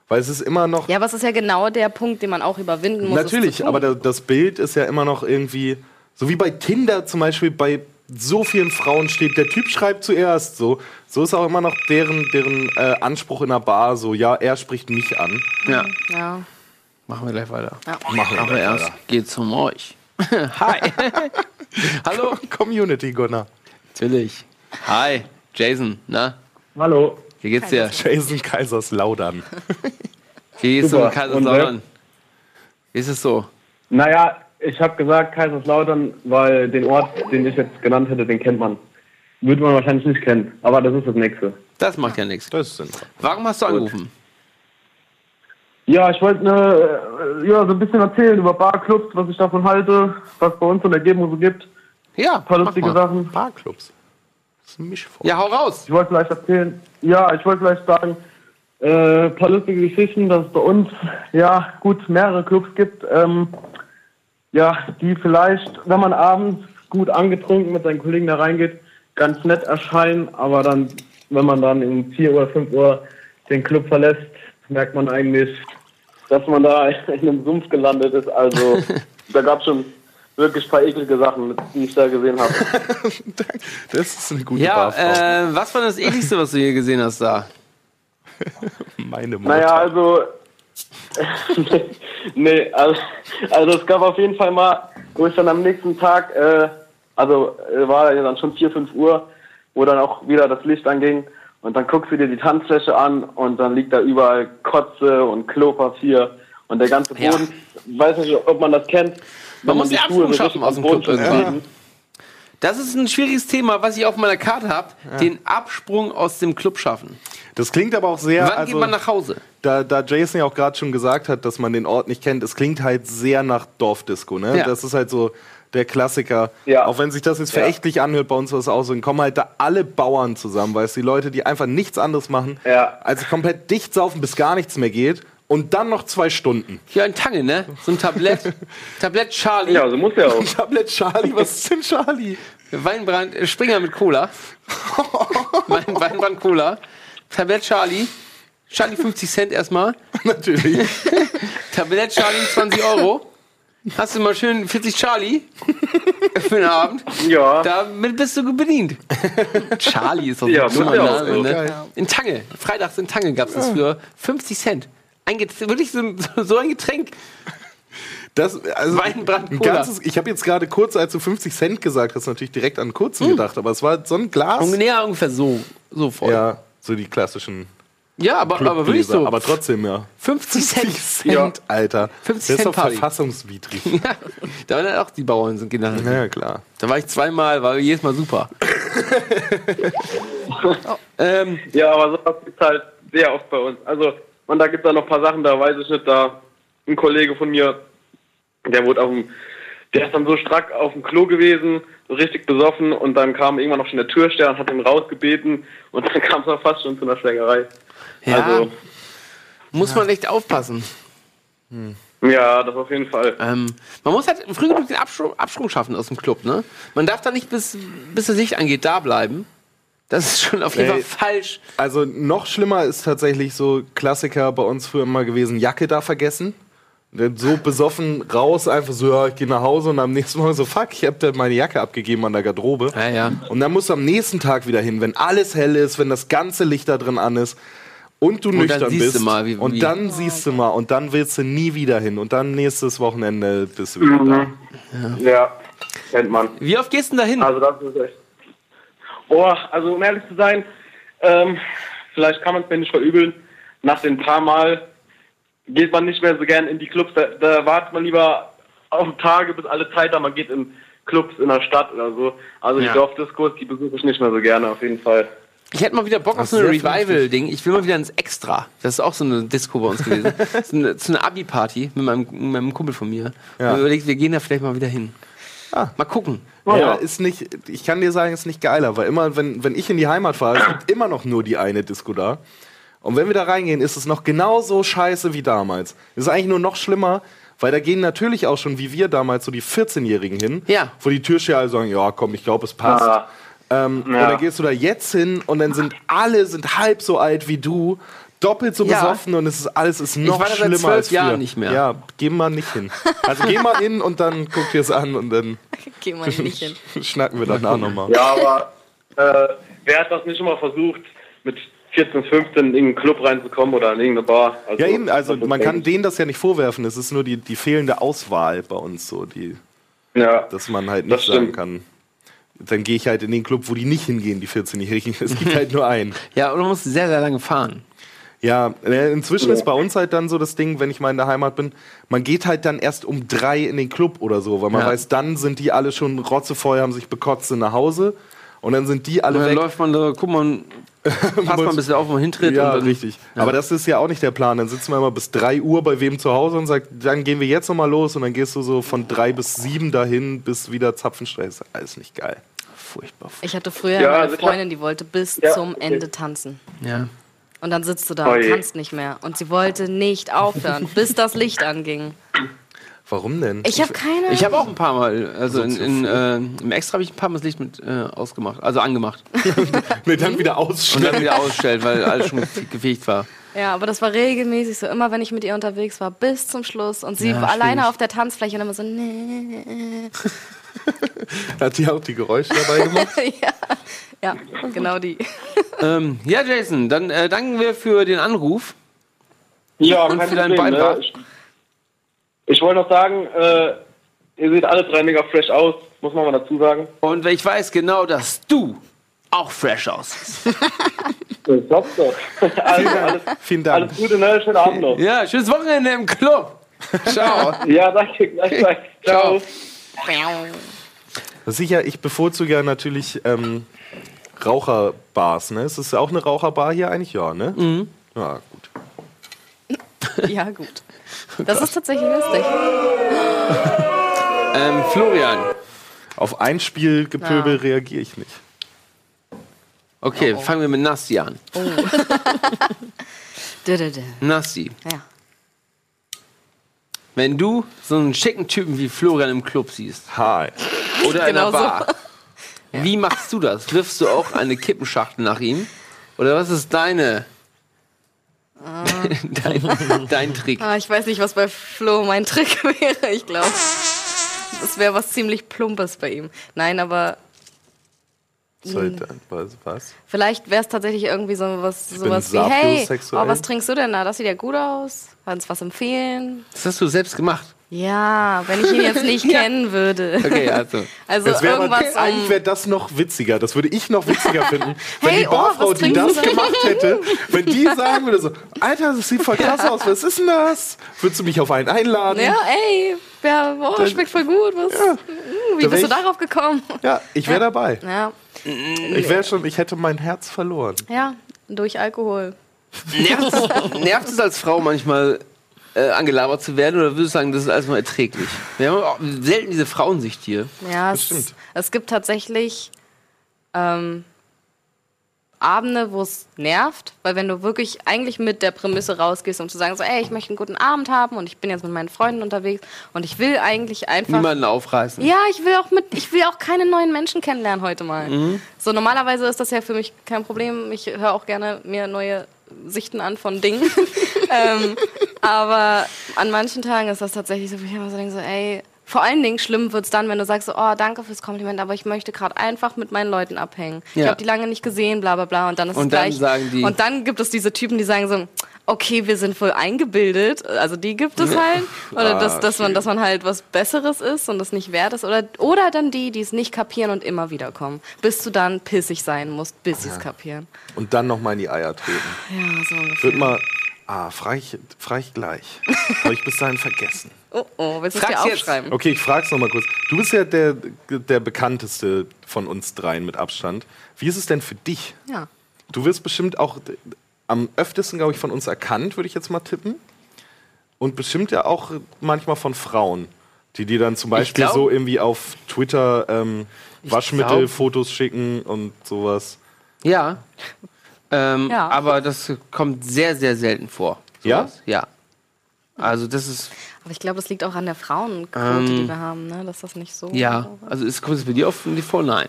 Weil es ist immer noch. Ja, aber es ist ja genau der Punkt, den man auch überwinden muss. Natürlich, aber da, das Bild ist ja immer noch irgendwie. So wie bei Tinder zum Beispiel, bei so vielen Frauen steht, der Typ schreibt zuerst so. So ist auch immer noch deren, deren äh, Anspruch in der Bar, so, ja, er spricht mich an. Ja. Ja. Machen wir gleich weiter. Machen wir Aber gleich erst weiter. geht's um euch. Hi. Hallo. Community Gunner. Natürlich. Hi. Jason, na? Hallo. Wie geht's dir? Jason Kaiserslautern. Wie geht's um Kaiserslautern? Wie ist es so? Naja, ich habe gesagt Kaiserslautern, weil den Ort, den ich jetzt genannt hätte, den kennt man. Würde man wahrscheinlich nicht kennen, aber das ist das nächste. Das macht ja nichts. Das ist sinnvoll. Warum hast du angerufen? Ja, ich wollte ne, äh, ja, so ein bisschen erzählen über Barclubs, was ich davon halte, was bei uns in der Umgebung so gibt. Ja, Ein paar mach lustige mal. Sachen. Barclubs. Das ist ein Mischform. Ja, hau raus. Ich wollte vielleicht erzählen, ja, ich wollte vielleicht sagen, äh, ein paar lustige Geschichten, dass es bei uns, ja, gut, mehrere Clubs gibt, ähm, ja, die vielleicht, wenn man abends gut angetrunken mit seinen Kollegen da reingeht, ganz nett erscheinen, aber dann, wenn man dann um 4 oder 5 Uhr den Club verlässt, merkt man eigentlich, dass man da in einem Sumpf gelandet ist. Also, da gab es schon wirklich ein paar eklige Sachen, die ich da gesehen habe. Das ist eine gute Ja, äh, was war das ekligste, was du hier gesehen hast da? Meine Mutter. Naja, also. nee, also, also es gab auf jeden Fall mal, wo ich dann am nächsten Tag, äh, also äh, war ja dann schon 4, 5 Uhr, wo dann auch wieder das Licht anging und dann guckst du dir die Tanzfläche an und dann liegt da überall Kotze und Klopapier und der ganze Ja. Boden. Weiß nicht, ob man das kennt. Man wenn muss die so schaffen aus dem Boden Club. Das ist ein schwieriges Thema, was ich auf meiner Karte habe. Den Absprung aus dem Club schaffen. Das klingt aber auch sehr. Wann also, geht man nach Hause? da, da Jason ja auch gerade schon gesagt hat, dass man den Ort nicht kennt, es klingt halt sehr nach Dorfdisco, ne? Ja. Das ist halt so, der Klassiker. Ja. Auch wenn sich das jetzt Ja. verächtlich anhört, bei uns war es auch so, dann kommen halt da alle Bauern zusammen, weißt du, die Leute, die einfach nichts anderes machen, Ja. als komplett dicht saufen, bis gar nichts mehr geht und dann noch zwei Stunden. Hier ein Tange, ne? So ein Tablett. Tablett Charlie. Ja, so muss ja auch. Tablett Charlie, was ist denn Charlie? Weinbrand, äh, Springer mit Cola. Wein, Weinbrand Cola. Tablett Charlie. Charlie 50 Cent erstmal. Natürlich. Tablett Charlie 20 Euro. Hast du mal schön 40 Charlie für den Abend. Ja. Damit bist du bedient. Charlie ist doch so Ja, ein dummer Name, ne? In Tange. Freitags in Tange gab es das für 50 Cent. Ein Get wirklich so, so ein Getränk. Das, also Weinbrand ein Cola. ganzes, ich habe jetzt gerade kurz, als du 50 Cent gesagt hast, natürlich direkt an kurzen gedacht, aber es war so ein Glas. Und näher ungefähr so, so voll. Ja, Ja, so die klassischen aber, aber wirklich so. Aber trotzdem, ja. 50 Cent. 50 Cent, Ja. Alter. 50 das ist Cent doch Party. verfassungswidrig. da waren dann auch die Bauern sind Kinder. ja, klar. Da war ich zweimal, war jedes Mal super. ähm, Ja, aber sowas gibt's halt sehr oft bei uns. Also, man, da gibt's da noch ein paar Sachen, da weiß ich nicht, da ein Kollege von mir, der wurde auf dem, der ist dann so strack auf dem Klo gewesen, so richtig besoffen und dann kam irgendwann noch schon der Türsteher und hat ihn rausgebeten und dann kam es auch fast schon zu einer Schlägerei. ja, Also, muss man echt aufpassen. ja, das auf jeden Fall. Ähm, man muss halt früh genug den Absprung, Absprung schaffen aus dem Club, ne? Man darf da nicht bis, bis das Licht angeht da bleiben. Das ist schon auf jeden. Fall falsch. Also noch schlimmer ist tatsächlich so Klassiker bei uns früher immer gewesen, Jacke da vergessen. So besoffen raus, einfach so, ja, ich gehe nach Hause und am nächsten Morgen so, fuck, ich habe da meine Jacke abgegeben an der Garderobe. Ja, ja. Und dann musst du am nächsten Tag wieder hin, wenn alles hell ist, wenn das ganze Licht da drin an ist und du dann nüchtern siehst bist. du mal, wie- und wie- dann siehst du mal und dann willst du nie wieder hin. Und dann nächstes Wochenende bist du wieder da. Ja, kennt man. Wie oft gehst du denn da hin? Also das ist echt. Oh, also um ehrlich zu sein, ähm, vielleicht kann man es mir nicht verübeln. Nach den paar Mal geht man nicht mehr so gern in die Clubs. Da, da wartet man lieber auf Tage, bis alle Zeit haben. Man geht in Clubs in der Stadt oder so. Also Ja. die Dorfdiskos, die besuche ich nicht mehr so gerne, auf jeden Fall. Ich hätte mal wieder Bock auf so sehr Revival-Ding. Ich will mal wieder ins Extra. Das ist auch so eine Disco bei uns gewesen. Das ist eine, so eine Abi-Party mit meinem, mit meinem Kumpel von mir. Ja. Und überlegt, wir gehen da vielleicht mal wieder hin. Ah. Mal gucken. Oh, Ja, ja. ist nicht, ich kann dir sagen, ist nicht geiler, weil immer, wenn, wenn ich in die Heimat fahre, es gibt immer noch nur die eine Disco da. Und wenn wir da reingehen, ist es noch genauso scheiße wie damals. Es ist eigentlich nur noch schlimmer, weil da gehen natürlich auch schon, wie wir damals, so die 14-Jährigen hin, Ja. wo die Türsteher alle sagen, ja komm, ich glaube, es passt. Ah. Ähm, Und Ja. dann gehst du da jetzt hin und dann sind alle sind halb so alt wie du, doppelt so Ja. besoffen und es ist alles ist noch war da seit schlimmer zwölf als früher. Jahren nicht mehr. Ja, geh mal nicht hin. Also geh mal hin und dann guck dir es an und dann Geh mal nicht hin. schnacken wir danach nochmal. Ja, aber äh, wer hat das nicht immer versucht, mit 14, 15 in irgendeinen Club reinzukommen oder in irgendeine Bar? Also, Ja, eben, also man kann denen das ja nicht vorwerfen, es ist nur die, die fehlende Auswahl bei uns so, die, Ja, dass man halt nicht sagen kann. Dann gehe ich halt in den Club, wo die nicht hingehen, die 14-Jährigen. Es gibt halt nur einen. Ja, und du musst sehr, sehr lange fahren. Ja, äh, inzwischen ist bei uns halt dann so das Ding, wenn ich mal in der Heimat bin, man geht halt dann erst um drei in den Club oder so, weil man Ja. weiß, dann sind die alle schon rotzevoll, haben sich bekotzt sind nach Hause und dann sind die alle Und dann weg. läuft man da, guck mal, passt mal ein bisschen auf, wo man hintritt. Ja, und dann, richtig. Aber das ist ja auch nicht der Plan. Dann sitzen wir immer bis 3 Uhr bei wem zu Hause und sagt, dann gehen wir jetzt nochmal los und dann gehst du so von 3 bis 7 dahin bis wieder Zapfenstress. Alles nicht geil. Furchtbar. Ich hatte früher Ja, eine Freundin, die wollte bis Ja, zum okay. Ende tanzen. Ja. Und dann sitzt du da Oh und je. kannst nicht mehr. Und sie wollte nicht aufhören, bis das Licht anging. Warum denn? Ich habe keine. Ich habe auch ein paar Mal, also in, in, äh, im Extra habe ich ein paar Mal das Licht mit äh, ausgemacht, also angemacht. mir dann wieder Und ausstellen. dann wieder ausgestellt, weil alles schon ge- gefegt war. Ja, aber das war regelmäßig so, immer wenn ich mit ihr unterwegs war, bis zum Schluss. Und sie Ja, war alleine schwierig. auf der Tanzfläche und immer so, nee. Hat die auch die Geräusche dabei gemacht? ja. ja, genau die. Ähm, ja, Jason, dann äh, danken wir für den Anruf. Ja, Und kein für deinen Problem, Beitrag. ne? Ich, ich wollte noch sagen, äh, ihr seht alle drei mega fresh aus, muss man mal dazu sagen. Und ich weiß genau, dass du auch fresh aussiehst. Das glaubst du doch. Also, alles, Vielen Dank. alles Gute, ne? Schönen Abend noch. Ja, schönes Wochenende im Club. Ciao. Ja, danke, gleichfalls. Ciao. Sicher, ich bevorzuge ja natürlich ähm, Raucherbars. Ne? Ist das auch eine Raucherbar hier eigentlich? Ja, ne? Mhm. Ja. Ja, gut. Das ist tatsächlich lustig. Ähm, Florian, Auf Einspielgepöbel Ja. reagiere ich nicht. Okay, fangen wir mit Nasti an. Dö, dö, dö. Nasti, Ja. wenn du so einen schicken Typen wie Florian im Club siehst Hi. oder in Genau einer Bar, wie machst du das? Wirfst du auch eine Kippenschachtel nach ihm? Oder was ist deine dein, dein Trick? Ah, ich weiß nicht, was bei Flo mein Trick wäre. Ich glaube, das wäre was ziemlich Plumpes bei ihm. Nein, aber Soll, was? was? vielleicht wäre es tatsächlich irgendwie so was, sowas wie, hey, oh, was trinkst du denn da? Das sieht ja gut aus. Kannst was empfehlen? Das hast du selbst gemacht. Ja, wenn ich ihn jetzt nicht kennen würde. Okay, also. Also Das wär aber, irgendwas eigentlich wäre das noch witziger. Das würde ich noch witziger finden, wenn Hey, die oh, Barfrau, was die das du? gemacht hätte, wenn die sagen würde so, Alter, das sieht voll krass aus, was ist denn das? Würdest du mich auf einen einladen? Ja, ey, ja, oh, schmeckt voll gut. Was, Ja. Mm, wie Da bist du ich- darauf gekommen? Ja, ich wäre dabei. Ja, Ich wäre schon, ich hätte mein Herz verloren. ja, durch Alkohol. Nervt es, nervt es als Frau manchmal äh, angelabert zu werden oder würdest du sagen, das ist alles mal erträglich? Wir haben auch selten diese Frauensicht hier. Ja, Das es, es gibt tatsächlich ähm, Abende, wo es nervt, weil wenn du wirklich eigentlich mit der Prämisse rausgehst, um zu sagen, so, ey, ich möchte einen guten Abend haben und ich bin jetzt mit meinen Freunden unterwegs und ich will eigentlich einfach Niemanden aufreißen. Ja, ich will auch mit, ich will auch keine neuen Menschen kennenlernen heute mal. Mhm. So normalerweise ist das ja für mich kein Problem. Ich höre auch gerne mir neue Sichten an von Dingen. ähm, aber an manchen Tagen ist das tatsächlich so, wo ich immer so denke, so, ey, vor allen Dingen schlimm wird's dann, wenn du sagst, so, oh, danke fürs Kompliment, aber ich möchte gerade einfach mit meinen Leuten abhängen. Ich Ja. habe die lange nicht gesehen, bla bla bla. Und dann ist Und es dann gleich. sagen die- und dann gibt es diese Typen, die sagen so, okay, wir sind voll eingebildet. Also die gibt es halt. Oder Ah, dass, dass, man, dass man halt was Besseres ist und das nicht wert ist. Oder, oder dann die, die es nicht kapieren und immer wieder kommen. Bis du dann pissig sein musst, bis sie es kapieren. Und dann noch mal in die Eier treten. Ja, so ungefähr. Wird mal, ah, frage ich, frag ich gleich. Habe ich bis dahin vergessen. Oh, oh, willst du es dir jetzt. aufschreiben? Okay, ich frage es noch mal kurz. Du bist ja der, der bekannteste von uns dreien mit Abstand. Wie ist es denn für dich? Ja. Du wirst bestimmt auch am öftesten, glaube ich, von uns erkannt, würde ich jetzt mal tippen. Und bestimmt ja auch manchmal von Frauen, die dir dann zum Beispiel glaub- so irgendwie auf Twitter ähm, Waschmittelfotos schicken und sowas. Ja. Ähm, Ja. Aber das kommt sehr, sehr selten vor. Ja? Sowas. Ja. Also das ist, Aber ich glaube, es liegt auch an der Frauenquote, Ähm, die wir haben, ne? dass das nicht so. ja. Also es kommt es bei dir oft vor? Nein.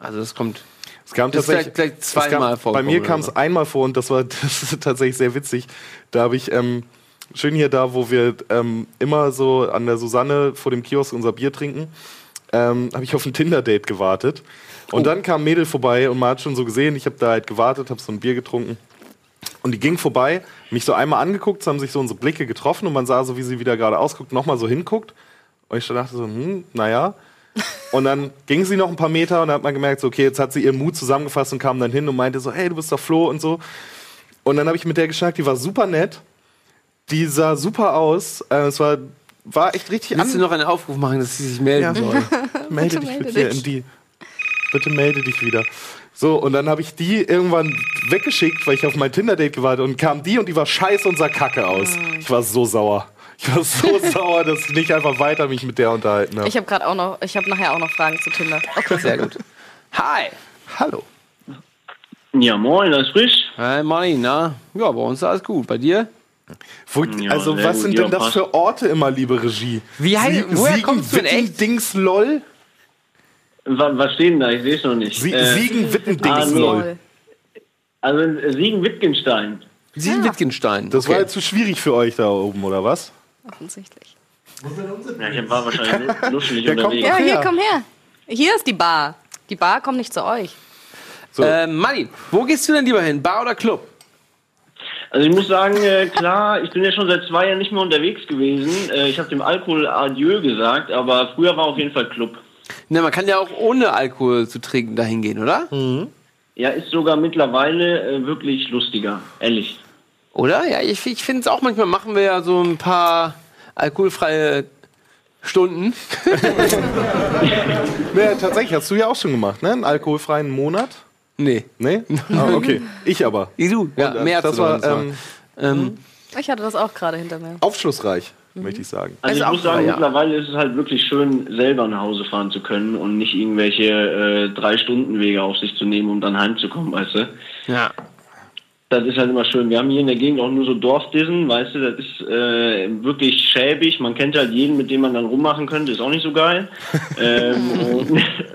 Also das kommt. Es kam Das ist tatsächlich es kam- zweimal Bei vorgekommen mir kam es einmal vor und das war das ist tatsächlich sehr witzig. Da habe ich ähm, schön hier da, wo wir ähm, immer so an der Susanne vor dem Kiosk unser Bier trinken, ähm, habe ich auf ein Tinder-Date gewartet. Und dann kam ein Mädel vorbei und man hat schon so gesehen, ich habe da halt gewartet, habe so ein Bier getrunken. Und die ging vorbei, mich so einmal angeguckt, es haben sich so unsere Blicke getroffen und man sah so, wie sie wieder gerade ausguckt, nochmal so hinguckt. Und ich dachte so, hm, naja. Und dann ging sie noch ein paar Meter und dann hat man gemerkt, so, okay, jetzt hat sie ihren Mut zusammengefasst und kam dann hin und meinte so, hey, du bist doch Flo und so. Und dann habe ich mit der geschnackt, die war super nett. Die sah super aus. Äh, es war, war echt richtig Willst du noch einen Aufruf machen, dass sie sich melden Ja. soll? melde dich melde bitte dich. in die. Bitte melde dich wieder. So, und dann habe ich die irgendwann weggeschickt, weil ich auf mein Tinder-Date gewartet und kam die und die war scheiße und sah kacke aus. Ah. Ich war so sauer. Ich war so sauer, dass ich nicht einfach weiter mich mit der unterhalten habe. Ich habe gerade auch noch, ich habe nachher auch noch Fragen zu Tinder. Okay. Sehr gut. Hi. Hallo. Ja, moin, alles frisch. Hi, Money, na? Ja, bei uns ist alles gut. Bei dir? Wo, Ja, also, was gut, sind ja, denn das für Orte immer, liebe Regie? Wie heißt- Sie- woher Siegen, kommst du Witten, echt? Dings, LOL? Was, was steht denn da? Ich sehe es noch nicht. Sie, Äh, Siegen, Witten, Dings, ah, nee. LOL. Also äh, Siegen-Wittgenstein. Sie sind Wittgenstein. Das okay. war jetzt zu schwierig für euch da oben, oder was? Offensichtlich. Ja, ich war wahrscheinlich kommt unterwegs. Ja, hier, ja. komm her. Hier ist die Bar. Die Bar kommt nicht zu euch. So. Äh, Money, wo gehst du denn lieber hin? Bar oder Club? Also ich muss sagen, äh, klar, ich bin ja schon seit zwei Jahren nicht mehr unterwegs gewesen. Äh, ich habe dem Alkohol Adieu gesagt, aber früher war auf jeden Fall Club. Na, man kann ja auch ohne Alkohol zu trinken dahin gehen, oder? Ja, ist sogar mittlerweile äh, wirklich lustiger, ehrlich. Oder? Ja, ich, ich finde es auch manchmal machen wir ja so ein paar alkoholfreie Stunden. Ja, tatsächlich, hast du ja auch schon gemacht, ne? Einen alkoholfreien Monat? Nee. Nee? Ah, okay. Ich aber. Wie du? Ja, Und, mehr das zu war ähm, ähm, Ich hatte das auch gerade hinter mir. aufschlussreich. möchte ich sagen. Also ich auch muss sagen, ja. mittlerweile ist es halt wirklich schön, selber nach Hause fahren zu können und nicht irgendwelche äh, drei Stunden Wege auf sich zu nehmen, um dann heimzukommen, weißt du. Ja. Das ist halt immer schön. Wir haben hier in der Gegend auch nur so Dorfdissen, weißt du, das ist äh, wirklich schäbig. Man kennt halt jeden, mit dem man dann rummachen könnte, ist auch nicht so geil. ähm,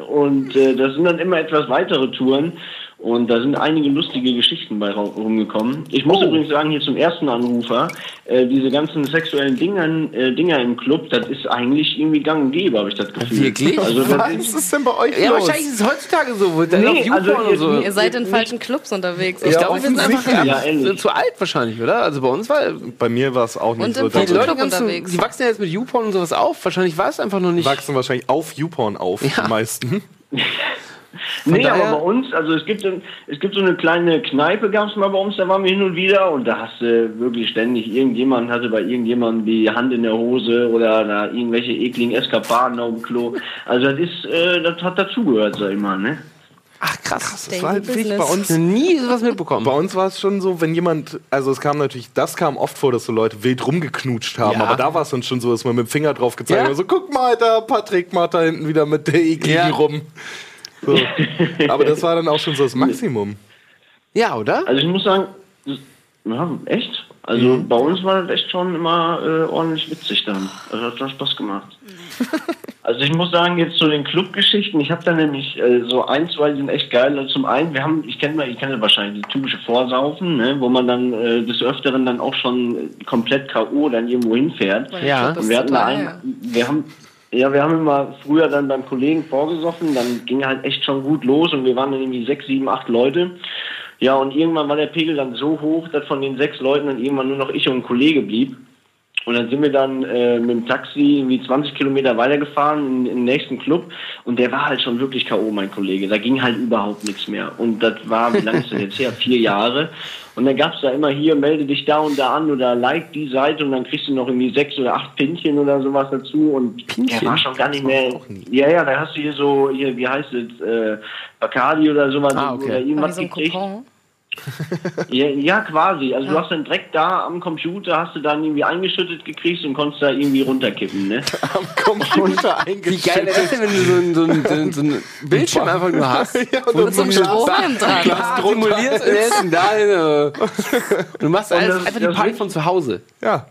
und und äh, das sind dann immer etwas weitere Touren. Und da sind einige lustige Geschichten bei ru- rumgekommen. Ich muss übrigens sagen, hier zum ersten Anrufer, äh, diese ganzen sexuellen Dingern, äh, Dinger im Club, das ist eigentlich irgendwie gang und gäbe, habe ich das Gefühl. Wirklich? Also das Was ist, ist denn bei euch Ja, los? wahrscheinlich ist es heutzutage so. Nee, also und so. Ihr seid in falschen Clubs unterwegs. Ich Ja, glaube, wir sind einfach. Ja, ehrlich. zu alt wahrscheinlich, oder? Also bei uns war Bei mir war es auch nicht Und so. die Leute unterwegs. die wachsen ja jetzt mit YouPorn und sowas auf. Wahrscheinlich war es einfach noch nicht. wachsen wahrscheinlich auf YouPorn auf, Ja. die meisten. nee, daher- aber bei uns, also es gibt, so- es gibt so eine kleine Kneipe, gab es mal bei uns, da waren wir hin und wieder und da hast du wirklich ständig, irgendjemand hatte bei irgendjemandem die Hand in der Hose oder da irgendwelche ekligen Eskapaden auf dem Klo. Also das ist, äh, das hat dazugehört, sag ich mal, ne? Ach krass. Das war halt wirklich bei uns. Ich hab nie sowas mitbekommen. Bei uns war es schon so, wenn jemand, also es kam natürlich, das kam oft vor, dass so Leute wild rumgeknutscht haben, Ja. aber da war es dann schon so, dass man mit dem Finger drauf gezeigt Ja. hat, so guck mal, da Patrick macht da hinten wieder mit der ekligen Ja. rum. So. Aber das war dann auch schon so das Maximum. Ja, oder? Also ich muss sagen, ja, echt? Also bei uns war das echt schon immer äh, ordentlich witzig dann. Also hat das Spaß gemacht. Also ich muss sagen, jetzt zu den Clubgeschichten, ich habe da nämlich äh, so ein, zwei, die sind echt geil. Also zum einen, wir haben, ich kenne mal, ich kenne wahrscheinlich die typische Vorsaufen, ne, wo man dann äh, des Öfteren dann auch schon komplett K.O. dann irgendwo hinfährt. Ja. Das Und wir ist hatten da total, einen, ja. wir haben, ja, wir haben immer früher dann beim Kollegen vorgesoffen, dann ging halt echt schon gut los und wir waren dann irgendwie sechs, sieben, acht Leute. Ja, und irgendwann war der Pegel dann so hoch, dass von den sechs Leuten dann irgendwann nur noch ich und ein Kollege blieb. Und dann sind wir dann äh, mit dem Taxi irgendwie 20 Kilometer weitergefahren in, in den nächsten Club. Und der war halt schon wirklich K.O., mein Kollege. Da ging halt überhaupt nichts mehr. Und das war, wie lange ist das jetzt her? Vier Jahre. Und dann gab's da immer hier, melde dich da und da an oder like die Seite und dann kriegst du noch irgendwie sechs oder acht Pinchen oder sowas dazu. Und der war schon gar nicht mehr. Ja, ja, da hast du hier so, hier, wie heißt es, äh, Bacardi oder sowas Ah, okay. oder irgendwas so gekriegt. Coupon. Ja, ja, quasi. Also du hast dann direkt da am Computer, hast du dann irgendwie eingeschüttet gekriegt und konntest da irgendwie runterkippen, ne? Am Computer Wie geil wäre das denn, wenn du so einen so ein, so ein, so ein Bildschirm einfach nur hast? Ja, und du so ein Strohhalm dran. Glas simulierst und er ist dahin. äh. Du machst alles, einfach die Party von zu Hause. Ja,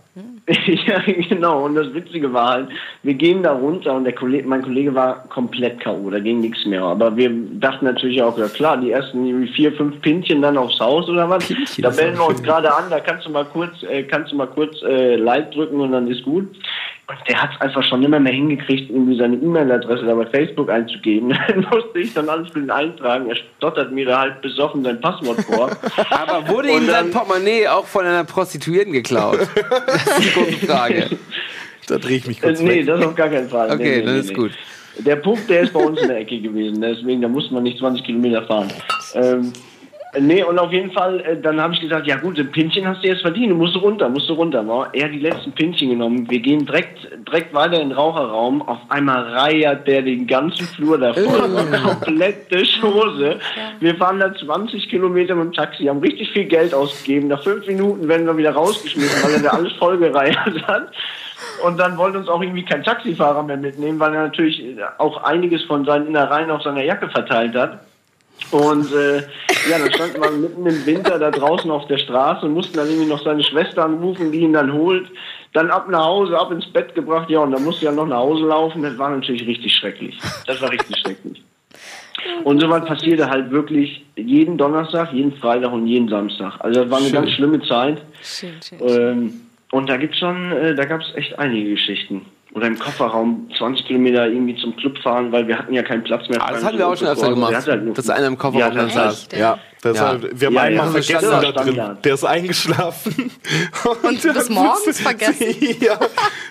ja, genau. Und das Witzige war halt, wir gehen da runter und der Kollege, mein Kollege war komplett K.O., da ging nichts mehr. Aber wir dachten natürlich auch, ja klar, die ersten vier, fünf Pintchen dann aufs Haus oder was. Pintchen, da ist wir uns gerade an, da kannst du mal kurz, äh, kannst du mal kurz äh, Like drücken und dann ist gut. Und der hat es einfach schon immer mehr hingekriegt, irgendwie seine E-Mail-Adresse da bei Facebook einzugeben. Dann musste ich dann alles für ihn eintragen. Er stottert mir da halt besoffen sein Passwort vor. Aber wurde ihm sein dann- Portemonnaie auch von einer Prostituierten geklaut? Das ist die große Frage. da drehe ich mich Äh, kurz nee, weg. das auf gar keinen Fall. Okay, nee, nee, dann nee, ist nee. gut. Der Punkt, der ist bei uns in der Ecke gewesen, deswegen, da musste man nicht 20 Kilometer fahren. Ähm, nee, und auf jeden Fall, äh, dann habe ich gesagt, ja gut, ein Pinchen hast du jetzt verdient, du musst runter, musst du runter. War er hat die letzten Pinchen genommen, wir gehen direkt, direkt weiter in den Raucherraum, auf einmal reiert der den ganzen Flur davor, komplette Chose. Wir fahren da 20 Kilometer mit dem Taxi, haben richtig viel Geld ausgegeben, nach fünf Minuten werden wir wieder rausgeschmissen, weil er da alles vollgereiert hat. Und dann wollte uns auch irgendwie kein Taxifahrer mehr mitnehmen, weil er natürlich auch einiges von seinen Innereien auf seiner Jacke verteilt hat. Und äh, ja, dann standen wir mitten im Winter da draußen auf der Straße und mussten dann irgendwie noch seine Schwester anrufen, die ihn dann holt. Dann ab nach Hause, ab ins Bett gebracht, ja, und dann musste er noch nach Hause laufen. Das war natürlich richtig schrecklich. Das war richtig schrecklich. Und sowas passierte halt wirklich jeden Donnerstag, jeden Freitag und jeden Samstag. Also das war eine Schön. ganz schlimme Zeit. Schön, schön. Ähm, und da gibt's schon, äh, da gab's echt einige Geschichten. Oder im Kofferraum 20 Kilometer irgendwie zum Club fahren, weil wir hatten ja keinen Platz mehr. Ah, das hatten wir auch schon öfter gemacht, dass einer im Kofferraum ja, saß. Ja, das Ja. War, wir haben Ja, einmal ja, vergessen da drin. Der ist eingeschlafen. Und der bis morgens vergessen? ja,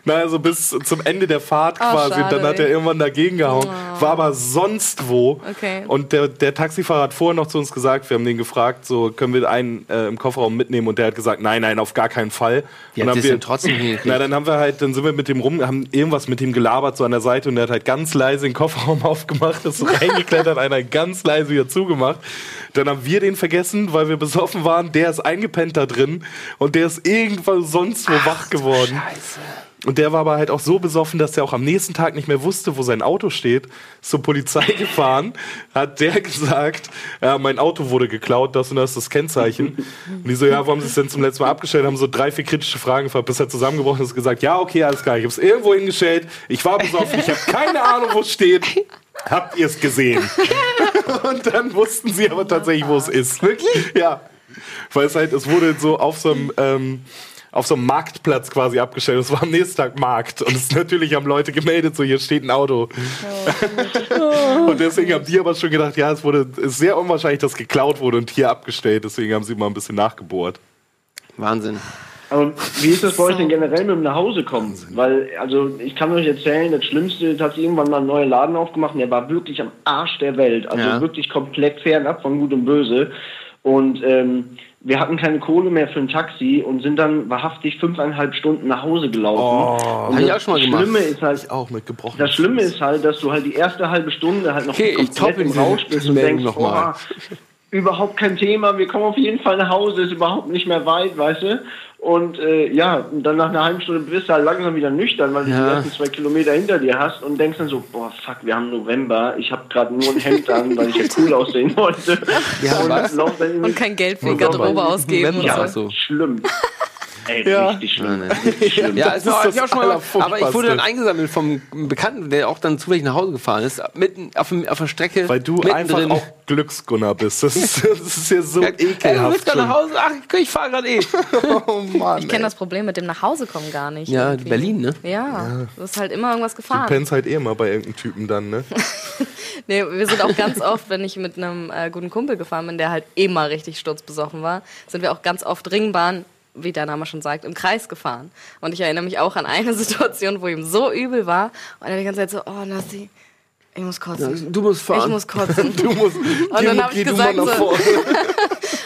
na, also bis zum Ende der Fahrt Oh, quasi. schade, dann hat er irgendwann dagegen gehauen. War aber sonst wo. Okay. Und der, der Taxifahrer hat vorher noch zu uns gesagt, wir haben den gefragt, so können wir einen äh, im Kofferraum mitnehmen und der hat gesagt, nein, nein, auf gar keinen Fall. Wie und haben denn trotzdem hingekriegt? Na, dann haben wir halt, dann sind wir mit dem rum, haben irgendwas mit ihm gelabert so an der Seite und der hat halt ganz leise den Kofferraum aufgemacht, ist so reingeklettert, einer ganz leise wieder zugemacht. Dann haben wir den vergessen, weil wir besoffen waren. Der ist eingepennt da drin und der ist irgendwann sonst wo wach geworden. Scheiße. Und der war aber halt auch so besoffen, dass er auch am nächsten Tag nicht mehr wusste, wo sein Auto steht. Ist zur Polizei gefahren, hat der gesagt, ja, mein Auto wurde geklaut, das und das ist das Kennzeichen. Und die so, ja, wo haben sie es denn zum letzten Mal abgestellt? Haben so drei, vier kritische Fragen gefragt, bis er zusammengebrochen ist und gesagt, ja, okay, alles klar, ich habe es irgendwo hingestellt, ich war besoffen, ich habe keine Ahnung, wo es steht. Habt ihr es gesehen? und dann wussten sie aber tatsächlich, wo es ist. Wirklich? Ja. Weil es halt, es wurde so auf so einem, ähm, auf so einem Marktplatz quasi abgestellt. Es war am nächsten Tag Markt. Und es natürlich haben Leute gemeldet, so hier steht ein Auto. und deswegen haben die aber schon gedacht, ja, es wurde, es ist sehr unwahrscheinlich, dass geklaut wurde und hier abgestellt. Deswegen haben sie mal ein bisschen nachgebohrt. Wahnsinn. Aber wie ist das bei euch denn generell mit dem nach Hause kommen? Weil, also ich kann euch erzählen, das Schlimmste, das hat irgendwann mal einen neuen Laden aufgemacht und der war wirklich am Arsch der Welt. Also Ja. wirklich komplett fernab von Gut und Böse. Und ähm, wir hatten keine Kohle mehr für ein Taxi und sind dann wahrhaftig fünfeinhalb Stunden nach Hause gelaufen. und Hab ich das auch schon mal gemacht. Schlimme ist halt, Auch mit gebrochen. das Schlimme ist halt, dass du halt die erste halbe Stunde halt noch Okay, ich komplett im Rausch bist und denkst, noch mal. oh, überhaupt kein Thema, wir kommen auf jeden Fall nach Hause, ist überhaupt nicht mehr weit, weißt du? Und äh, ja, und dann nach einer halben Stunde bist du halt langsam wieder nüchtern, weil du Ja. die ersten zwei Kilometer hinter dir hast und denkst dann so, boah, fuck, wir haben November, ich habe gerade nur ein Hemd an, weil ich ja cool aussehen wollte. Ja, und, Und kein Geld für die Garderobe ausgeben und Ja, so. Schlimm. Ey, Ja. richtig schlimm. Nein, Richtig schlimm. Ja, ist mir ist auch, auch schon mal, aber ich wurde dann eingesammelt vom Bekannten, der auch dann zufällig nach Hause gefahren ist, mitten auf, auf der Strecke. Weil du mittendrin. einfach auch Glücksgunner bist. Das ist, das ist ja so Ey, du ekelhaft. willst gerade nach. Hause? Ach, ich fahre gerade eh. Oh Mann. Ich kenne das Problem mit dem Nachhausekommen gar nicht. Ja, irgendwie. Berlin, ne? Ja, das ist halt immer irgendwas Du gefahren. pennst halt eh immer bei irgendeinem Typen dann, ne? Nee, wir sind auch ganz oft, wenn ich mit einem äh, guten Kumpel gefahren bin, der halt eh mal richtig sturzbesoffen war, sind wir auch ganz oft Ringbahn, wie der Name schon sagt, im Kreis gefahren. Und ich erinnere mich auch an eine Situation, wo ihm so übel war und er die ganze Zeit so, oh Nassi, ich muss kotzen. Du musst fahren. Ich muss kotzen. Du musst. Und dann habe ich gesagt, so,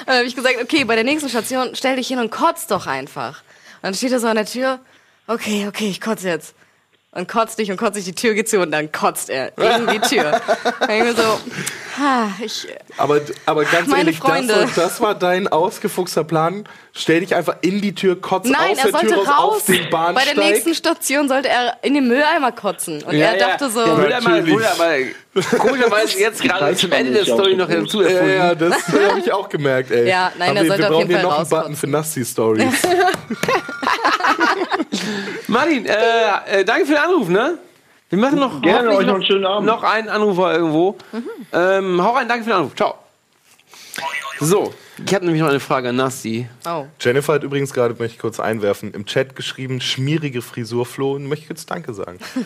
dann habe ich gesagt, okay, bei der nächsten Station stell dich hin und kotz doch einfach. Und dann steht er so an der Tür, okay, okay, ich kotze jetzt. Und kotzt dich und kotzt dich, die Tür geht zu und dann kotzt er in die Tür. Ich mir so, ha, ich, Aber, aber ganz Meine ehrlich, Freunde. das, das war dein ausgefuchster Plan. Stell dich einfach in die Tür, kotz Nein, aus er der sollte Tür raus, raus. auf den Bei Bahnsteig. der nächsten Station sollte er in den Mülleimer kotzen. Und er dachte so, Ja, Natürlich. wurde aber komischerweise jetzt gerade zum Ende der Story noch dazu ja, erfunden. ja, das habe ich auch gemerkt, ey. Ja, nein, Aber er wir, sollte wir auf brauchen jeden hier Fall noch einen Button für Nasty-Stories. Martin, äh, äh, danke für den Anruf, ne? Wir machen noch, Gerne, euch noch einen schönen Abend. noch einen Anrufer irgendwo. Ähm, hau rein, danke für den Anruf. Ciao. So, ich habe nämlich noch eine Frage an Nasti. oh, Jennifer hat übrigens gerade, möchte ich kurz einwerfen, im Chat geschrieben, schmierige Frisur, Flo, und möchte jetzt Danke sagen.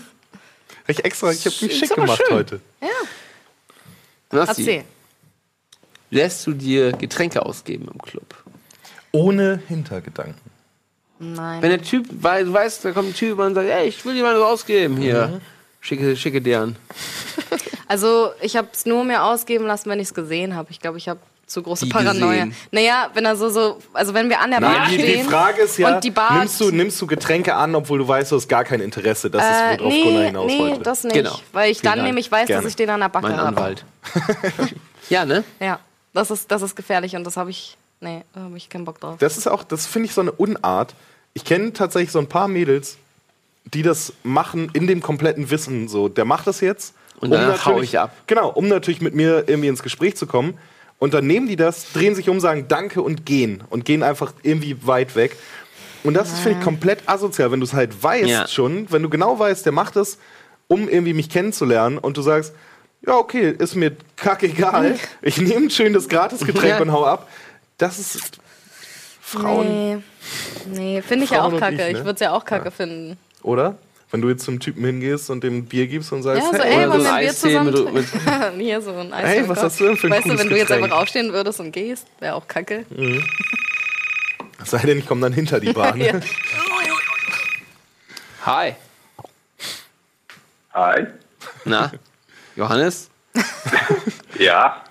Ich extra, ich habe mich schick gemacht schön. heute. Nasti, erzähl. lässt du dir Getränke ausgeben im Club? Ohne Hintergedanken. Nein. Wenn der Typ, weil du weißt, da kommt ein Typ und sagt, ey, ich will dir mal was ausgeben hier. Schicke, schicke dir an. Also ich habe es nur mir ausgeben lassen, wenn ich es gesehen habe. Ich glaube, ich habe zu große Die Paranoia. gesehen. Naja, wenn er so, so, also wenn wir an der Bar Nein, die, die stehen Frage ist ja, und die Bar nimmst, du, nimmst du Getränke an, obwohl du weißt, du hast gar kein Interesse. Das äh, ist, worauf Gunnar nee, hinaus nee, wollte. das nicht, Genau. weil ich Vielen dann Dank. nämlich weiß, Gerne. dass ich den an der Backe Mein habe. Anwalt. ja, ne? Ja, das ist, das ist gefährlich und das habe ich, nee, da habe ich keinen Bock drauf. Das ist auch, das finde ich so eine Unart. Ich kenne tatsächlich so ein paar Mädels, die das machen in dem kompletten Wissen. So, der macht das jetzt. Und danach hau natürlich- ich ab. Genau, um natürlich mit mir irgendwie ins Gespräch zu kommen. Und dann nehmen die das, drehen sich um, sagen Danke und gehen. Und gehen einfach irgendwie weit weg. Und das ist, finde ich, komplett asozial, wenn du es halt weißt Ja. schon, wenn du genau weißt, der macht das, um irgendwie mich kennenzulernen und du sagst, ja, okay, ist mir kackegal, ich nehme ein schönes Gratisgetränk Ja. und hau ab. Das ist Frauen, Nee, nee finde ich ja auch kacke. ich, ne? Ich würde es ja auch kacke finden. oder? Wenn du jetzt zum Typen hingehst und dem Bier gibst und sagst, Ja, so, hey, ey, so wir Bier zusammen mit- trinken? Hier so ein Eis. Hey, im was Kopf. hast du denn für ein Weißt du, wenn du jetzt Getränk? einfach aufstehen würdest und gehst, wäre auch kacke. sei denn, ich komme dann hinter die Bahn. Ja. Hi. Hi. Na? Johannes? Ja.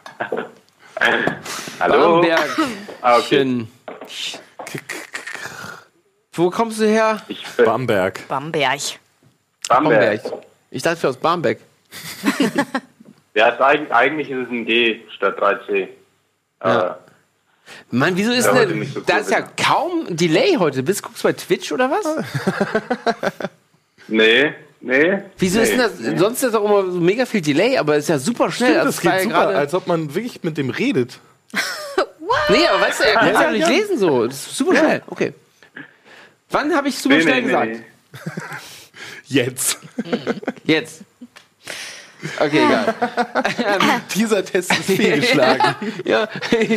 Hallo. Bamberg. Ah, okay. Schön. Wo kommst du her? Ich bin Bamberg. Bamberg. Bamberg. Ich dachte aus Barmbek. Ja, ist eigentlich, eigentlich ist es ein G statt 3C. Ja. Mann, wieso ist Ja, denn, so da ist ja kaum Delay heute. Bist guckst du bei Twitch oder was? Nee, nee. Wieso nee, ist denn das? Nee. Sonst ist doch immer so mega viel Delay, aber ist ja super schnell. Stimmt, Also das es war geht ja super, gerade- als ob man wirklich mit dem redet. Nee, aber weißt du, er kann es Ja, ja nicht ja. lesen so. Das ist super schnell. Okay. Wann habe ich super Nee, schnell nee, gesagt? nee. Jetzt. Jetzt. Okay, egal. Dieser Test ist fehlgeschlagen. ja,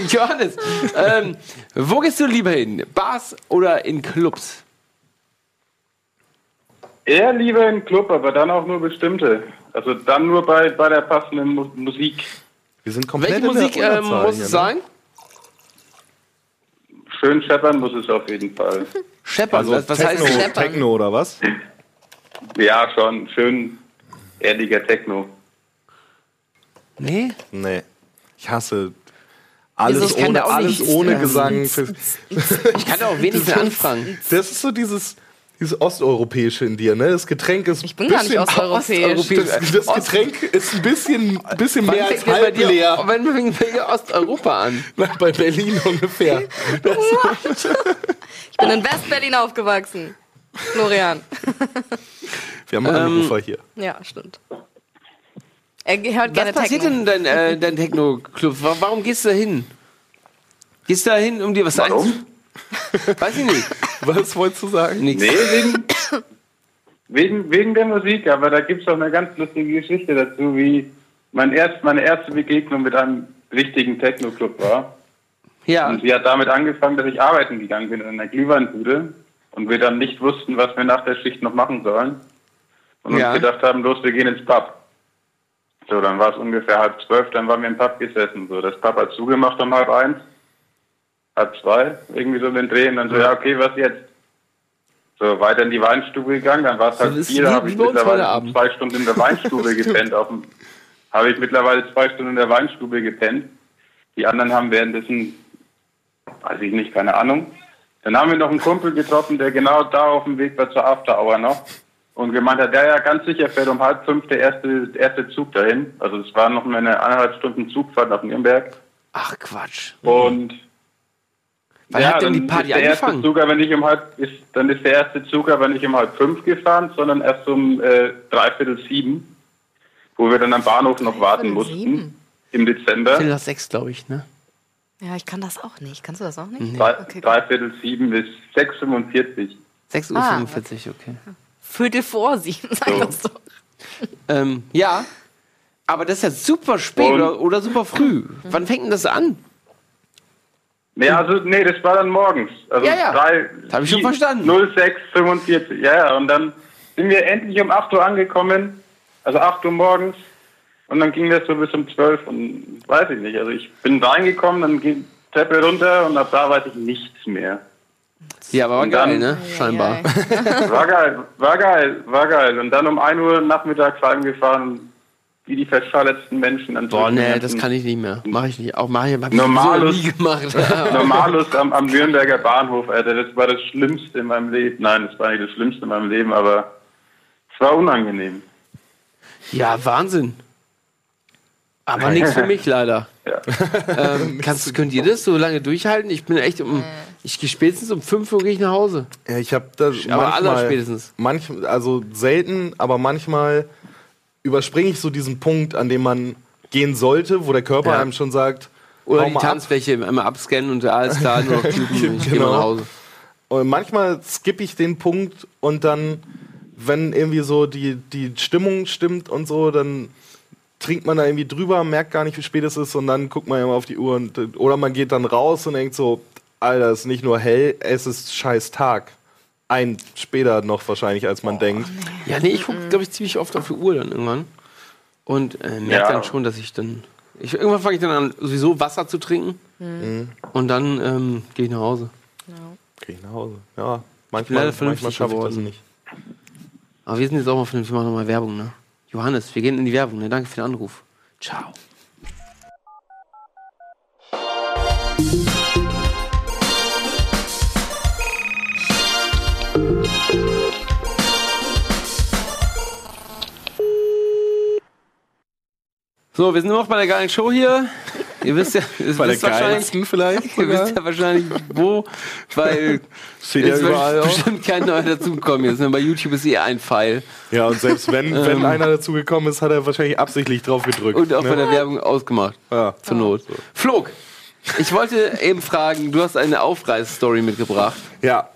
Johannes, ähm, wo gehst du lieber hin? Bars oder in Clubs? Eher lieber in Club, aber dann auch nur bestimmte. Also dann nur bei, bei der passenden Mu Musik. Wir sind komplett Welche in der Musik Unterzahl muss es ne? sein? Schön scheppern muss es auf jeden Fall. Scheppern. Also was Techno, heißt Scheppern? Techno oder was? Ja, schon. Schön ehrlicher Techno. Nee? Nee. Ich hasse alles ohne, alles nicht, ohne ähm, Gesang. Ich kann da auch wenig mehr anfangen. Das ist so dieses, dieses Osteuropäische in dir, ne? Das Getränk ist Ich bin gar nicht osteuropäisch. Das, das Getränk ist ein bisschen, bisschen mehr Wann als denn bei halb dir, leer. wann fängt bei dir Osteuropa an? Bei Berlin ungefähr. Ich bin in West-Berlin aufgewachsen. Florian. Wir haben einen Ähm, Anrufer hier. Ja, stimmt. Er hört Was gerne passiert Techno. denn in dein, äh, dein Techno-Club? Wa- Warum gehst du da hin? Gehst du da hin, um dir was Warum? Weiß ich nicht. Was wolltest du sagen? Nix. Nee, wegen, wegen, wegen der Musik, aber da gibt es auch eine ganz lustige Geschichte dazu, wie mein erst, meine erste Begegnung mit einem richtigen Techno-Club war. Ja. Und sie hat damit angefangen, dass ich arbeiten gegangen bin in einer Glühweinbude und wir dann nicht wussten, was wir nach der Schicht noch machen sollen. Und Ja. uns gedacht haben, los, wir gehen ins Pub. So, dann war es ungefähr halb zwölf, dann waren wir im Pub gesessen. So, das Pub hat zugemacht um halb eins, halb zwei, irgendwie so den Dreh. Und dann so, ja, okay, was jetzt? So, weiter in die Weinstube gegangen, dann war es So, halt vier, da habe ich mittlerweile zwei Stunden in der Weinstube gepennt. Auf dem, habe ich mittlerweile zwei Stunden in der Weinstube gepennt. Die anderen haben währenddessen, weiß ich nicht, keine Ahnung. Dann haben wir noch einen Kumpel getroffen, der genau da auf dem Weg war zur After Hour noch. Und gemeint hat, ja, ja, ganz sicher fährt um halb fünf der erste, der erste Zug dahin. Also es war noch eine eineinhalb Stunden Zugfahrt nach Nürnberg. Ach, Quatsch. Und Wann hat denn die Party ist der erste angefangen? Zug aber nicht um halb, ist, dann ist der erste Zug aber nicht um halb fünf gefahren, sondern erst um äh, dreiviertel sieben, wo wir dann am Bahnhof noch warten mussten sieben? im Dezember. Viertel nach sechs, glaube ich, ne? Ja, ich kann das auch nicht. Kannst du das auch nicht? Drei, Okay, dreiviertel sieben bis 6.45 6.45 Uhr, Ah, 45, okay. Viertel vor sieben, sag So. das doch. Ähm, ja, aber das ist ja super spät Und- oder, oder super früh. Wann fängt denn das an? Nee, also, nee, das war dann morgens. Also Ja, ja. drei- Das hab ich schon verstanden. 0645, ja, ja. Und dann sind wir endlich um 8 Uhr angekommen, also 8 Uhr morgens. Und dann ging das so bis um 12 und weiß ich nicht. Also ich bin reingekommen, dann ging Treppe runter und ab da weiß ich nichts mehr. Ja, aber war Und geil, dann- ne? Scheinbar. War geil, war geil, war geil. Und dann um 1 Uhr nachmittags heimgefahren, wie die verschalletsten Menschen. An Boah, nee, das kann ich nicht mehr. Mach ich nicht. Auch mach ich, hab ich Normalus. nie gemacht. Normalus am, am Nürnberger Bahnhof, Alter. Das war das Schlimmste in meinem Leben. Nein, das war nicht das Schlimmste in meinem Leben, aber es war unangenehm. ja, Wahnsinn. Aber nichts für mich leider. Ja. Ähm, kannst, könnt ihr das so lange durchhalten? Ich bin echt um. Ich gehe spätestens um 5 Uhr gehe ich nach Hause. Ja, ich habe das Aber aller manchmal, spätestens. manch, also selten, aber manchmal überspringe ich so diesen Punkt, an dem man gehen sollte, wo der Körper Ja. einem schon sagt, Oder die mal ab. Tanzfläche immer abscannen und alles klar, nur noch Typen. Ich Genau. mal nach Hause. Und manchmal skippe ich den Punkt und dann, wenn irgendwie so die, die Stimmung stimmt und so, dann trinkt man da irgendwie drüber, merkt gar nicht, wie spät es ist und dann guckt man immer auf die Uhr und, oder man geht dann raus und denkt so, Alter, es ist nicht nur hell, es ist scheiß Tag. Ein später noch wahrscheinlich, als man denkt. Ja, nee, ich gucke, glaube ich, ziemlich oft auf die Uhr dann irgendwann. Und äh, merke Ja. dann schon, dass ich dann. Ich, irgendwann fange ich dann an, sowieso Wasser zu trinken. Und dann ähm, gehe ich nach Hause. Geh ich nach Hause. Ja, manchmal, manchmal schaffe ich das nicht. Aber wir sind jetzt auch mal vernünftig, wir machen nochmal Werbung, ne? Johannes, wir gehen in die Werbung, ne? Danke für den Anruf. Ciao. So, wir sind immer noch bei der geilen Show hier. Ihr wisst ja, ihr Bei der wisst wahrscheinlich, geilsten vielleicht. ihr wisst ja wahrscheinlich wo, weil Steht ja es überall wird auch. bestimmt kein neuer dazugekommen ist. Bei YouTube ist eh ein Pfeil Ja, und selbst wenn, wenn einer dazu gekommen ist, hat er wahrscheinlich absichtlich drauf gedrückt. Ähm. und auch ne? bei der Werbung ausgemacht. ja. Zur Not. Flog, ich wollte eben fragen, du hast eine Aufreißstory mitgebracht. ja,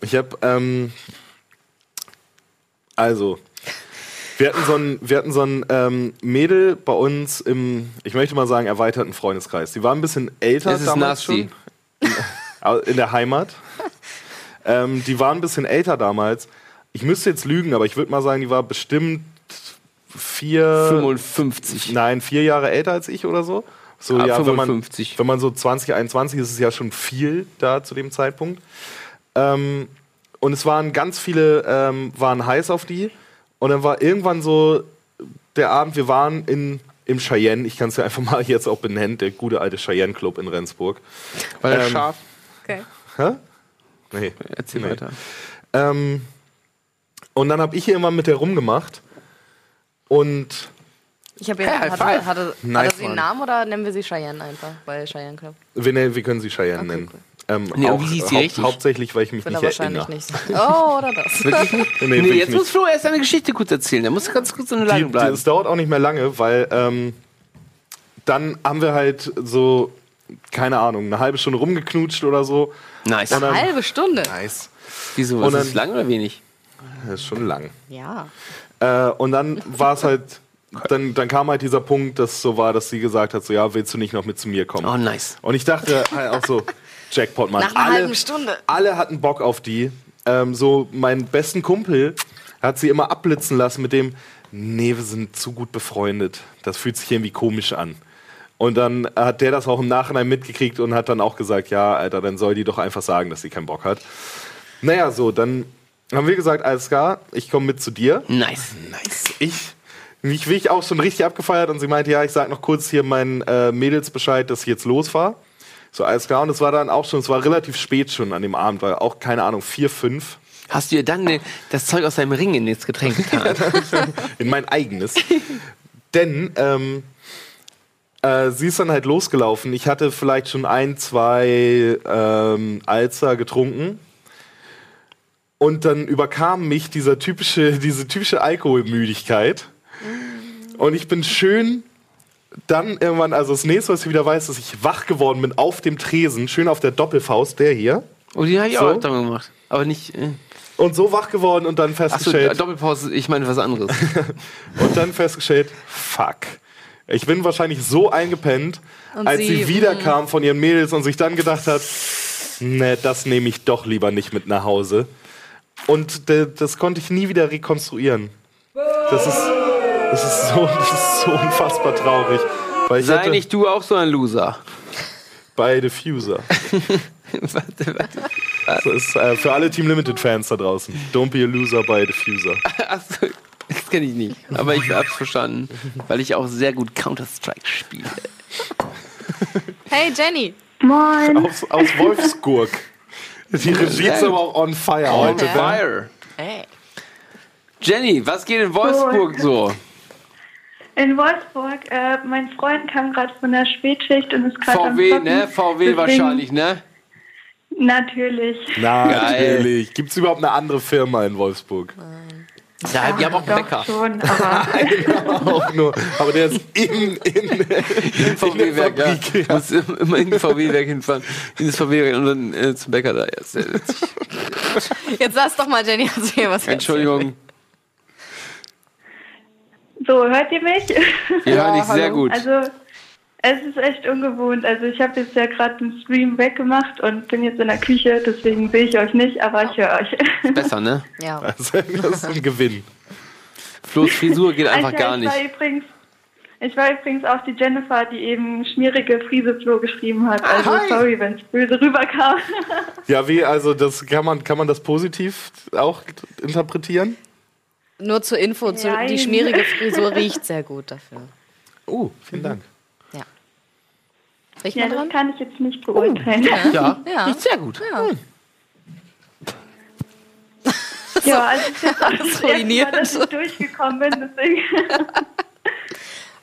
ich habe, ähm, also, wir hatten so ein, wir hatten so ein ähm, Mädel bei uns im, ich möchte mal sagen, erweiterten Freundeskreis. Die war ein bisschen älter Es ist damals nasty. schon. In der Heimat. ähm, die war ein bisschen älter damals. Ich müsste jetzt lügen, aber ich würde mal sagen, die war bestimmt vier, 55. nein, vier Jahre älter als ich oder so. So, Ah, ja, wenn man, 55. wenn man so 20, 21 ist, ist es ja schon viel da zu dem Zeitpunkt. Ähm, und es waren ganz viele, ähm, waren heiß auf die. Und dann war irgendwann so der Abend, wir waren in, im Cheyenne, ich kann es ja einfach mal jetzt auch benennen, der gute alte Cheyenne Club in Rendsburg. Der Ähm, scharf? Okay. Hä? Nee. Erzähl nee. weiter. Ähm, und dann habe ich hier immer mit der rumgemacht. Und Ich habe jetzt, Hey, hatte, hatte, Nice hatte sie einen. Namen oder nennen wir sie Cheyenne einfach? Bei Cheyenne Club. wir, wir können sie Cheyenne nennen. Ähm, Nee, und wie hieß sie richtig? Hauptsächlich, weil ich mich Bin nicht er wahrscheinlich erinnere. nicht. Oh, oder das. Nee, Nee, jetzt nicht. muss Flo erst seine Geschichte kurz erzählen. Er muss ganz kurz in der die, Leitung die, bleiben. es dauert auch nicht mehr lange, weil ähm, dann haben wir halt so, keine Ahnung, eine halbe Stunde rumgeknutscht oder so. Nice. Dann- Halbe Stunde. Nice. Wieso? Und Ist das dann- lang oder wenig? Das ist schon lang. Ja. Äh, und dann war es halt, dann, dann kam halt dieser Punkt, dass es so war, dass sie gesagt hat, so ja, willst du nicht noch mit zu mir kommen? Oh, nice. Und ich dachte halt auch so, Jackpot, Mann. Nach einer alle, halben Stunde. Alle hatten Bock auf die. Ähm, so, meinen besten Kumpel hat sie immer abblitzen lassen mit dem, nee, wir sind zu gut befreundet. Das fühlt sich irgendwie komisch an. Und dann hat der das auch im Nachhinein mitgekriegt und hat dann auch gesagt, ja, Alter, dann soll die doch einfach sagen, dass sie keinen Bock hat. Naja, so, dann haben wir gesagt, alles klar, ich komme mit zu dir. Nice. Nice. Ich, mich will ich auch schon richtig abgefeiert und sie meinte, ja, ich sag noch kurz hier meinen äh, Mädels Bescheid, dass ich jetzt los war. So, alles klar. Und es war dann auch schon, es war relativ spät schon an dem Abend, war auch, keine Ahnung, vier, fünf. Hast du ihr dann ne, das Zeug aus deinem Ring in das Getränk getan? in mein eigenes. Denn ähm, äh, sie ist dann halt losgelaufen. Ich hatte vielleicht schon ein, zwei ähm, Alzer getrunken. Und dann überkam mich dieser typische, diese typische Alkoholmüdigkeit. Und ich bin schön dann irgendwann, also das nächste, was ich wieder weiß, dass ich wach geworden bin auf dem Tresen, schön auf der Doppelfaust, der hier. Oh, die habe ich So? auch dann gemacht. Aber nicht. Äh. Und so wach geworden und dann Achso, festgestellt. Doppelpause, ich meine was anderes. Und dann festgestellt, fuck. Ich bin wahrscheinlich so eingepennt, Und als sie, sie, wiederkam von ihren Mädels und sich dann gedacht hat, ne, das nehme ich doch lieber nicht mit nach Hause. Und das konnte ich nie wieder rekonstruieren. Das ist, das ist, so, das ist so unfassbar traurig. Sei nicht du auch so ein Loser. bei Diffuser. warte, warte. Das ist äh, für alle Team Limited Fans da draußen. Don't be a loser bei Diffuser. Achso, das kenne ich nicht. Aber ich hab's verstanden. Weil ich auch sehr gut Counter-Strike spiele. Hey Jenny. Moin. Aus, aus Wolfsburg. Die Regie ist aber auch on fire heute. ne? Fire. Hey. Jenny, was geht in Wolfsburg so? In Wolfsburg, äh, mein Freund kam gerade von der Spätschicht und ist gerade am VW, Zocken. ne? VW Deswegen- wahrscheinlich, ne? Natürlich. Natürlich. Gibt es überhaupt eine andere Firma in Wolfsburg? Ja, die haben auch einen Bäcker. schon, aber auch nur. Aber der ist in, in, Im VW-Werk, ja. Muss immer in den VW-Werk hinfahren. In das VW-Werk und dann äh, zum Bäcker da. Ja, sehr witzig. Jetzt lass doch mal Jenny erzählen, was wir Entschuldigung, so, hört ihr mich? wir hören dich sehr gut. Also, es ist echt ungewohnt. Also, ich habe jetzt ja gerade den Stream weggemacht und bin jetzt in der Küche, deswegen sehe ich euch nicht, aber ich höre euch. Besser, ne? Ja. Das ist ein Gewinn. Flo's Frisur geht einfach Alter, gar ich nicht. War übrigens, ich war übrigens auch die Jennifer, die eben schmierige Frieseflo geschrieben hat. Also, Hi. sorry, wenn es böse rüberkam. Ja, wie, also das kann man, kann man das positiv auch interpretieren? Nur zur Info, zu, Nein. die schmierige Frisur riecht sehr gut dafür. Oh, vielen Dank. Riecht ja, man das dran? kann ich jetzt nicht beurteilen. Ja, Ja. riecht sehr gut. Ja. Ja, also ist jetzt auch das erste ruiniert. Mal, dass ich durchgekommen bin, deswegen.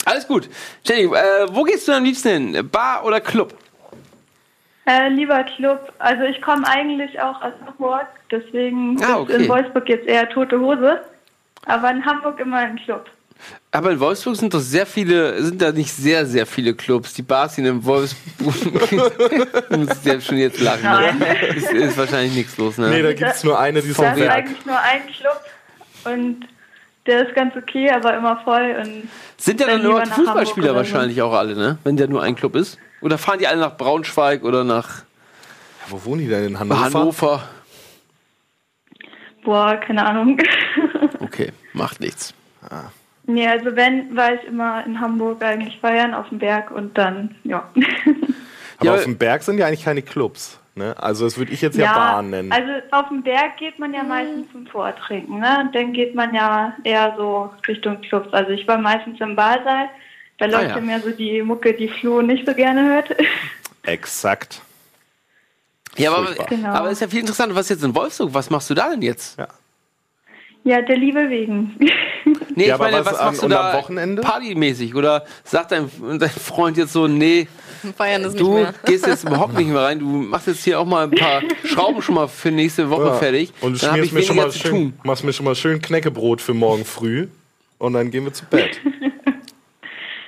Alles gut. Jenny, äh, wo gehst du am liebsten hin? Bar oder Club? Äh, lieber Club. Also ich komme eigentlich auch aus Hamburg, deswegen Ah, ist okay. in Wolfsburg jetzt eher tote Hose. Aber in Hamburg immer ein Club. Aber in Wolfsburg sind doch sehr viele, sind da nicht sehr, sehr viele Clubs. Die Bars sind in Wolfsburg. du musst selbst schon jetzt lachen. Ne? Nein. Ist, ist wahrscheinlich nichts los, ne? Nee, da gibt es nur eine, die ist Da ist eigentlich nur ein Club und der ist ganz okay, aber immer voll. Und Sind ja dann nur Fußballspieler so. wahrscheinlich auch alle, ne? Wenn der nur ein Club ist. Oder fahren die alle nach Braunschweig oder nach Wo wohnen die denn in Hannover? Hannover? Boah, keine Ahnung. Okay, macht nichts. nee, also wenn, war ich immer in Hamburg eigentlich feiern auf dem Berg und dann, ja. Aber Ja, auf dem Berg sind ja eigentlich keine Clubs. Ne? Also das würde ich jetzt ja, Bahn nennen. also auf dem Berg geht man ja meistens zum Vortrinken, ne? Und dann geht man ja eher so Richtung Clubs. Also ich war meistens im Barsaal. Da läuft Ah, ja. ja mehr so die Mucke, die Flo nicht so gerne hört. Exakt. Ja, aber. Genau. aber ist ja viel interessanter. Was jetzt in Wolfsburg? Was machst du da denn jetzt? Ja. Ja, der Liebe wegen. Nee, Ja, ich aber meine, was was, am- machst du und da am Wochenende? partymäßig? Oder sagt dein, dein Freund jetzt so, nee, Feiern ist nicht du mehr. gehst jetzt überhaupt nicht mehr rein, du machst jetzt hier auch mal ein paar Schrauben schon mal für nächste Woche Ja. fertig. Und dann habe schmierst ich mir schon mal schön, tun. machst mir schon mal schön Knäckebrot für morgen früh. Und dann gehen wir zu Bett.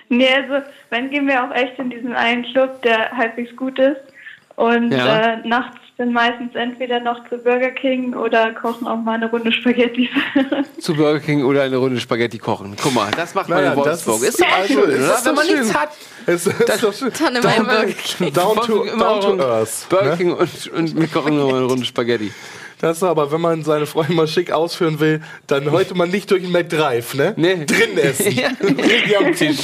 Nee, also dann gehen wir auch echt in diesen einen Club, der halbwegs gut ist. Und Ja. äh, nachts dann meistens entweder noch zu Burger King oder kochen auch mal eine Runde Spaghetti. Zu Burger King oder eine Runde Spaghetti kochen. Guck mal, das macht man Naja, in Wolfsburg. das Ist, doch also, schön, oder? ist Wenn doch man nichts schön. hat. Es ist doch schön. Dann immer im Burger King. Down to, down to earth. Burger Ne? King und, und wir kochen noch mal eine Runde Spaghetti. Das ist aber, wenn man seine Freunde mal schick ausführen will, dann heute mal nicht durch den McDrive, ne? Nee. Drin essen. Ja. Am Tisch.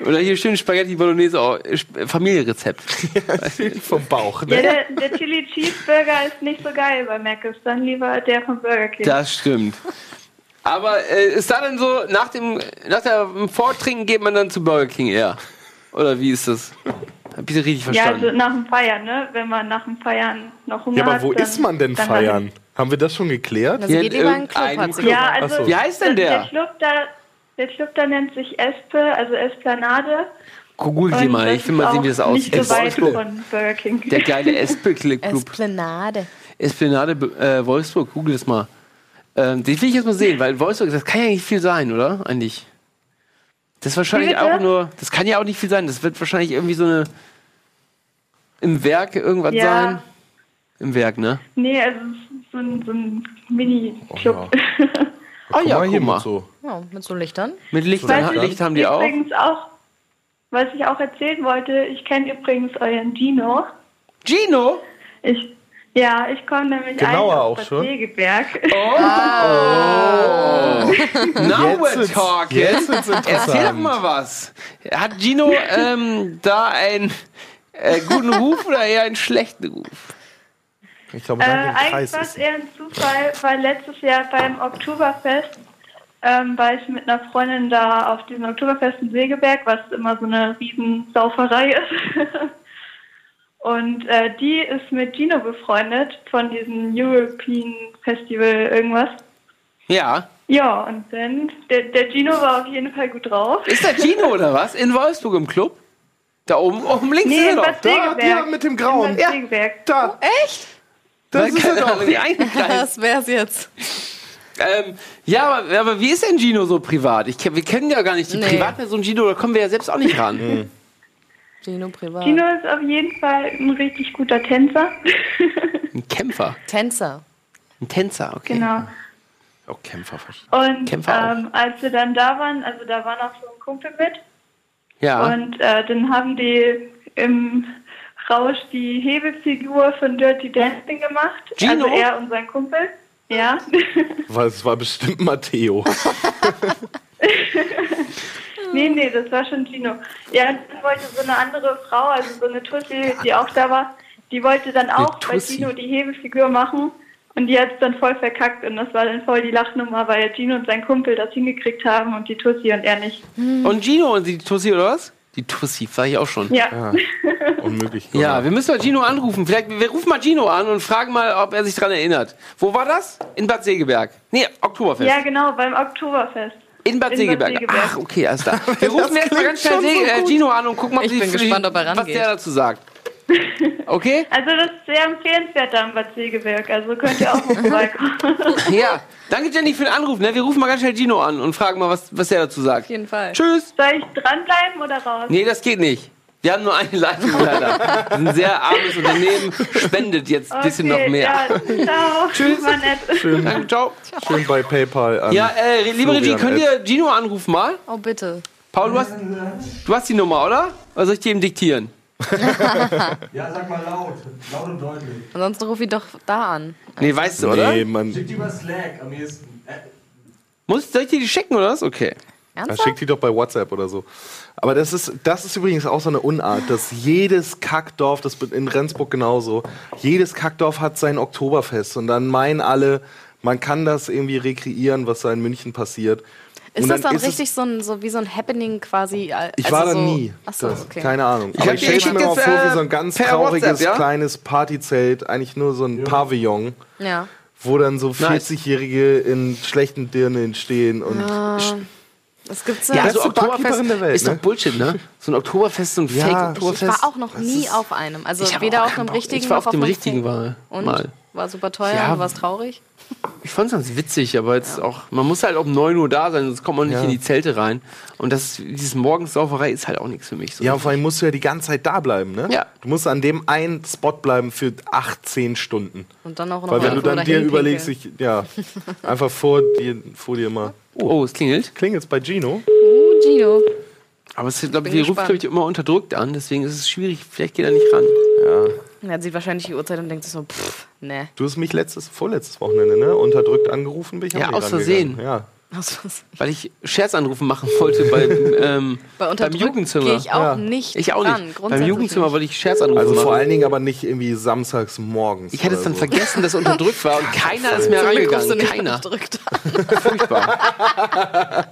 Oder hier schön Spaghetti Bolognese, oh, Familienrezept. Vom Bauch, ja, ne? der, der Chili Cheeseburger ist nicht so geil bei Mc's, dann lieber der von Burger King. Das stimmt. Aber äh, ist da dann so, nach dem, nach dem Vortrinken geht man dann zu Burger King eher? Oder wie ist das? Hab ich das richtig ja, verstanden? also nach dem Feiern, ne? Wenn man nach dem Feiern noch Hunger Ja, aber hat, wo dann, ist man denn feiern? Haben wir das schon geklärt? Also Ja, geht lieber in einen Club, hat sie Club. Ja, also so. Wie heißt denn der? Der Club da, der Club da nennt sich Espe, also Esplanade. Google Und mal, ich will mal sehen, wie das aussieht. Nicht so weit Wolfsburg. von Burger King. Der geile Espel Club. Esplanade. Esplanade äh, Wolfsburg, google das mal. Ähm, den will ich jetzt mal sehen, weil Wolfsburg, das kann ja nicht viel sein, oder? Eigentlich. Das ist wahrscheinlich auch nur, das kann ja auch nicht viel sein. Das wird wahrscheinlich irgendwie so eine im Werk irgendwas Ja. sein. Im Werk, ne? Nee, also es ist so ein, so ein Mini-Club. Oh ja, mal hier mal. mit so. Ja, mit so Lichtern. Mit Licht, Was Licht ich haben die auch. übrigens auch, was ich auch erzählen wollte, ich kenne übrigens euren Dino. Gino? Ich, ja, ich komme nämlich Genauer eigentlich auch aus schon? Bad Segeberg. Now we're talking. jetzt wird's Erzähl doch interessant. mal was. Hat Gino ähm, da einen äh, guten Ruf oder eher einen schlechten Ruf? Ich glaube, Äh, eigentlich war es eher ein Zufall, weil letztes Jahr beim Oktoberfest ähm, war ich mit einer Freundin da auf diesem Oktoberfest in Segeberg, was immer so eine riesen Sauferei ist. Und äh, die ist mit Gino befreundet von diesem European Festival irgendwas. Ja. Ja, und dann, der, der Gino war auf jeden Fall gut drauf. Ist der Gino oder was? In Wolfsburg im Club? Da oben, oben links Nee, ist er doch. Da, ja, mit dem Grauen. Segeberg. Da, Echt? das ist er doch. Das wär's jetzt. ähm, ja, aber, aber wie ist denn Gino so privat? Ich, wir kennen ja gar nicht die Nee. Privatperson Gino, da kommen wir ja selbst auch nicht ran. Gino privat. Gino ist auf jeden Fall ein richtig guter Tänzer. Ein Kämpfer. Tänzer. Ein Tänzer, okay. genau. Auch Kämpfer. Und Kämpfer auch. ähm, als wir dann da waren, also da war noch so ein Kumpel mit Ja. und äh, dann haben die im Rausch die Hebefigur von Dirty Dancing gemacht. Gino? Also er und sein Kumpel. Ja. Weil es war bestimmt Matteo. nee, nee, das war schon Gino. Ja, und dann wollte so eine andere Frau, also so eine Tussi, die auch da war, die wollte dann auch bei. Gino die Hebefigur machen. Und die hat es dann voll verkackt und das war dann voll die Lachnummer, weil Gino und sein Kumpel das hingekriegt haben und die Tussi und er nicht. Und Gino und die Tussi oder was? Die Tussi, sag ich auch schon. Ja. Unmöglich. Ja, wir müssen mal Gino anrufen. Vielleicht, wir rufen mal Gino an und fragen mal, ob er sich dran erinnert. Wo war das? In Bad Segeberg. Nee, Oktoberfest. Ja, genau, beim Oktoberfest. In Bad In Bad Segeberg. Ach, okay, alles klar. Wir rufen jetzt mal ganz schnell Se äh, Gino an und gucken mal, Ich bin gespannt, ob er was rangeht. der dazu sagt. Okay? Also das ist sehr empfehlenswert da im Bad Segeberg. Also könnt ihr auch mal vorbeikommen. Ja. Danke, Jenny, für den Anruf. Ne? Wir rufen mal ganz schnell Gino an und fragen mal, was, was er dazu sagt. Auf jeden Fall. Tschüss. Soll ich dranbleiben oder raus? Nee, das geht nicht. Wir haben nur eine Leitung leider. Wir sind ein sehr armes Unternehmen, spendet jetzt ein bisschen noch mehr. Ja, ciao. Tschüss. War nett. Danke, ciao. Schön bei PayPal an. Ja, äh, liebe Regie, könnt ihr Gino anrufen mal? Oh, bitte. Paul, du hast, du hast die Nummer, oder? Oder soll ich die ihm diktieren? Ja, sag mal laut. Laut und deutlich. Ansonsten ruf ihn doch da an. Nee, weißt du, oder? Nee, man Schick die über Slack am ehesten. Äh, Muss, soll ich dir die schicken, oder was? Okay. Ja, Ernsthaft? schickt die doch bei WhatsApp oder so. Aber das ist, das ist übrigens auch so eine Unart, dass jedes Kackdorf, das in Rendsburg genauso, jedes Kackdorf hat sein Oktoberfest und dann meinen alle, man kann das irgendwie rekreieren, was da in München passiert. Ist Und das dann ist richtig so, ein, so wie so ein Happening quasi? äh, Ich also war da so, nie. Achso, Das- okay. Keine Ahnung. Ich Aber ich stelle ich mir mal vor, äh, wie so ein ganz trauriges WhatsApp, ja? kleines Partyzelt, eigentlich nur so ein Pavillon, Ja. wo dann so 40-Jährige in schlechten Dirnen stehen und Es gibt so. Ja, Beste so Barkeeperin Oktoberfest der Welt, ist doch ne? Bullshit, ne? So ein Oktoberfest, so ein Ja, Fake-Oktoberfest. ich war auch noch nie auf einem. Also weder auch auf einem Bock. richtigen Ich war noch auf dem richtigen war, Und? mal. War super teuer Ja. und war's traurig? Ich fand es ganz witzig, aber jetzt auch, man muss halt um 9 Uhr da sein, sonst kommt man nicht Ja. in die Zelte rein. Und das, dieses Morgensauferei ist halt auch nichts für mich. So. Ja, und vor allem musst du ja die ganze Zeit da bleiben, ne? Ja. Du musst an dem einen Spot bleiben für 18 Stunden. Und dann auch noch Weil wenn du dann dir überlegst, ich, ja, einfach vor dir, vor dir mal. Oh, es klingelt. Klingelt's bei Gino? Uh, Gino. Aber es ist, glaub, die ruft, glaube ich, immer unterdrückt an, deswegen ist es schwierig. Vielleicht geht er nicht ran. Er sieht wahrscheinlich die Uhrzeit und denkt sich so, pff, ne. Du hast mich letztes, vorletztes Wochenende, ne? Unterdrückt angerufen, bin ich Ja, aus Versehen. Ja. Was, was? Weil ich Scherzanrufe machen wollte beim, ähm, Bei beim Jugendzimmer. gehe ich auch Ja. nicht Ich auch ran, nicht. Beim grundsätzlich Jugendzimmer wollte ich Scherzanrufe Also machen. vor allen Dingen aber nicht irgendwie samstags morgens. ich hätte es dann so. vergessen, dass unterdrückt war und keiner ist mehr nicht Keiner. unterdrückt Furchtbar.